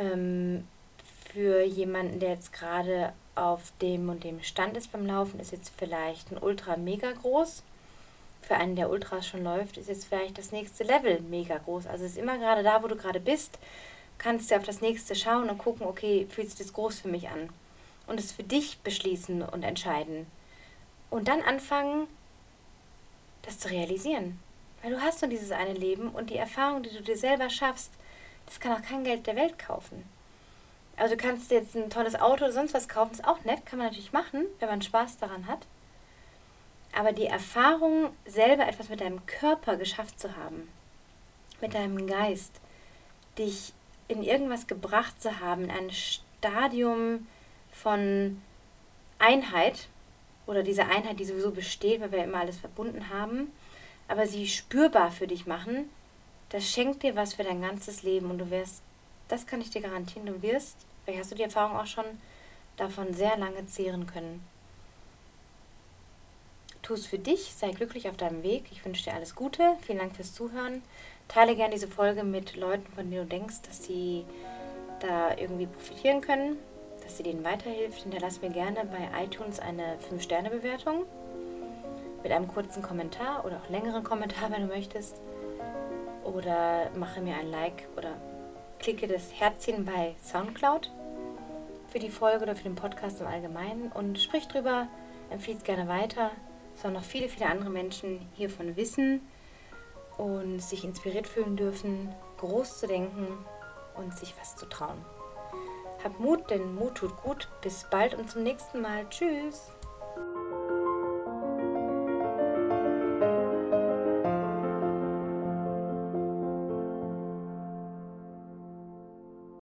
Ähm, für jemanden, der jetzt gerade auf dem und dem Stand ist beim Laufen, ist jetzt vielleicht ein Ultra mega groß. Für einen, der Ultras schon läuft, ist jetzt vielleicht das nächste Level mega groß. Also es ist immer gerade da, wo du gerade bist, kannst du auf das nächste schauen und gucken, okay, fühlt sich das groß für mich an? Und es für dich beschließen und entscheiden. Und dann anfangen, das zu realisieren. Weil du hast nur dieses eine Leben und die Erfahrung, die du dir selber schaffst, das kann auch kein Geld der Welt kaufen. Also du kannst jetzt ein tolles Auto oder sonst was kaufen, ist auch nett, kann man natürlich machen, wenn man Spaß daran hat. Aber die Erfahrung, selber etwas mit deinem Körper geschafft zu haben, mit deinem Geist, dich in irgendwas gebracht zu haben, in ein Stadium von Einheit oder diese Einheit, die sowieso besteht, weil wir immer alles verbunden haben, aber sie spürbar für dich machen, das schenkt dir was für dein ganzes Leben und du wirst, das kann ich dir garantieren, du wirst, vielleicht hast du die Erfahrung auch schon, davon sehr lange zehren können. Tu es für dich, sei glücklich auf deinem Weg. Ich wünsche dir alles Gute. Vielen Dank fürs Zuhören. Teile gerne diese Folge mit Leuten, von denen du denkst, dass sie da irgendwie profitieren können, dass sie denen weiterhilft. Hinterlass mir gerne bei iTunes eine 5-Sterne-Bewertung mit einem kurzen Kommentar oder auch längeren Kommentar, wenn du möchtest. Oder mache mir ein Like oder klicke das Herzchen bei Soundcloud für die Folge oder für den Podcast im Allgemeinen und sprich drüber, empfehle es gerne weiter, sollen noch viele, viele andere Menschen hiervon wissen und sich inspiriert fühlen dürfen, groß zu denken und sich was zu trauen. Hab Mut, denn Mut tut gut. Bis bald und zum nächsten Mal. Tschüss.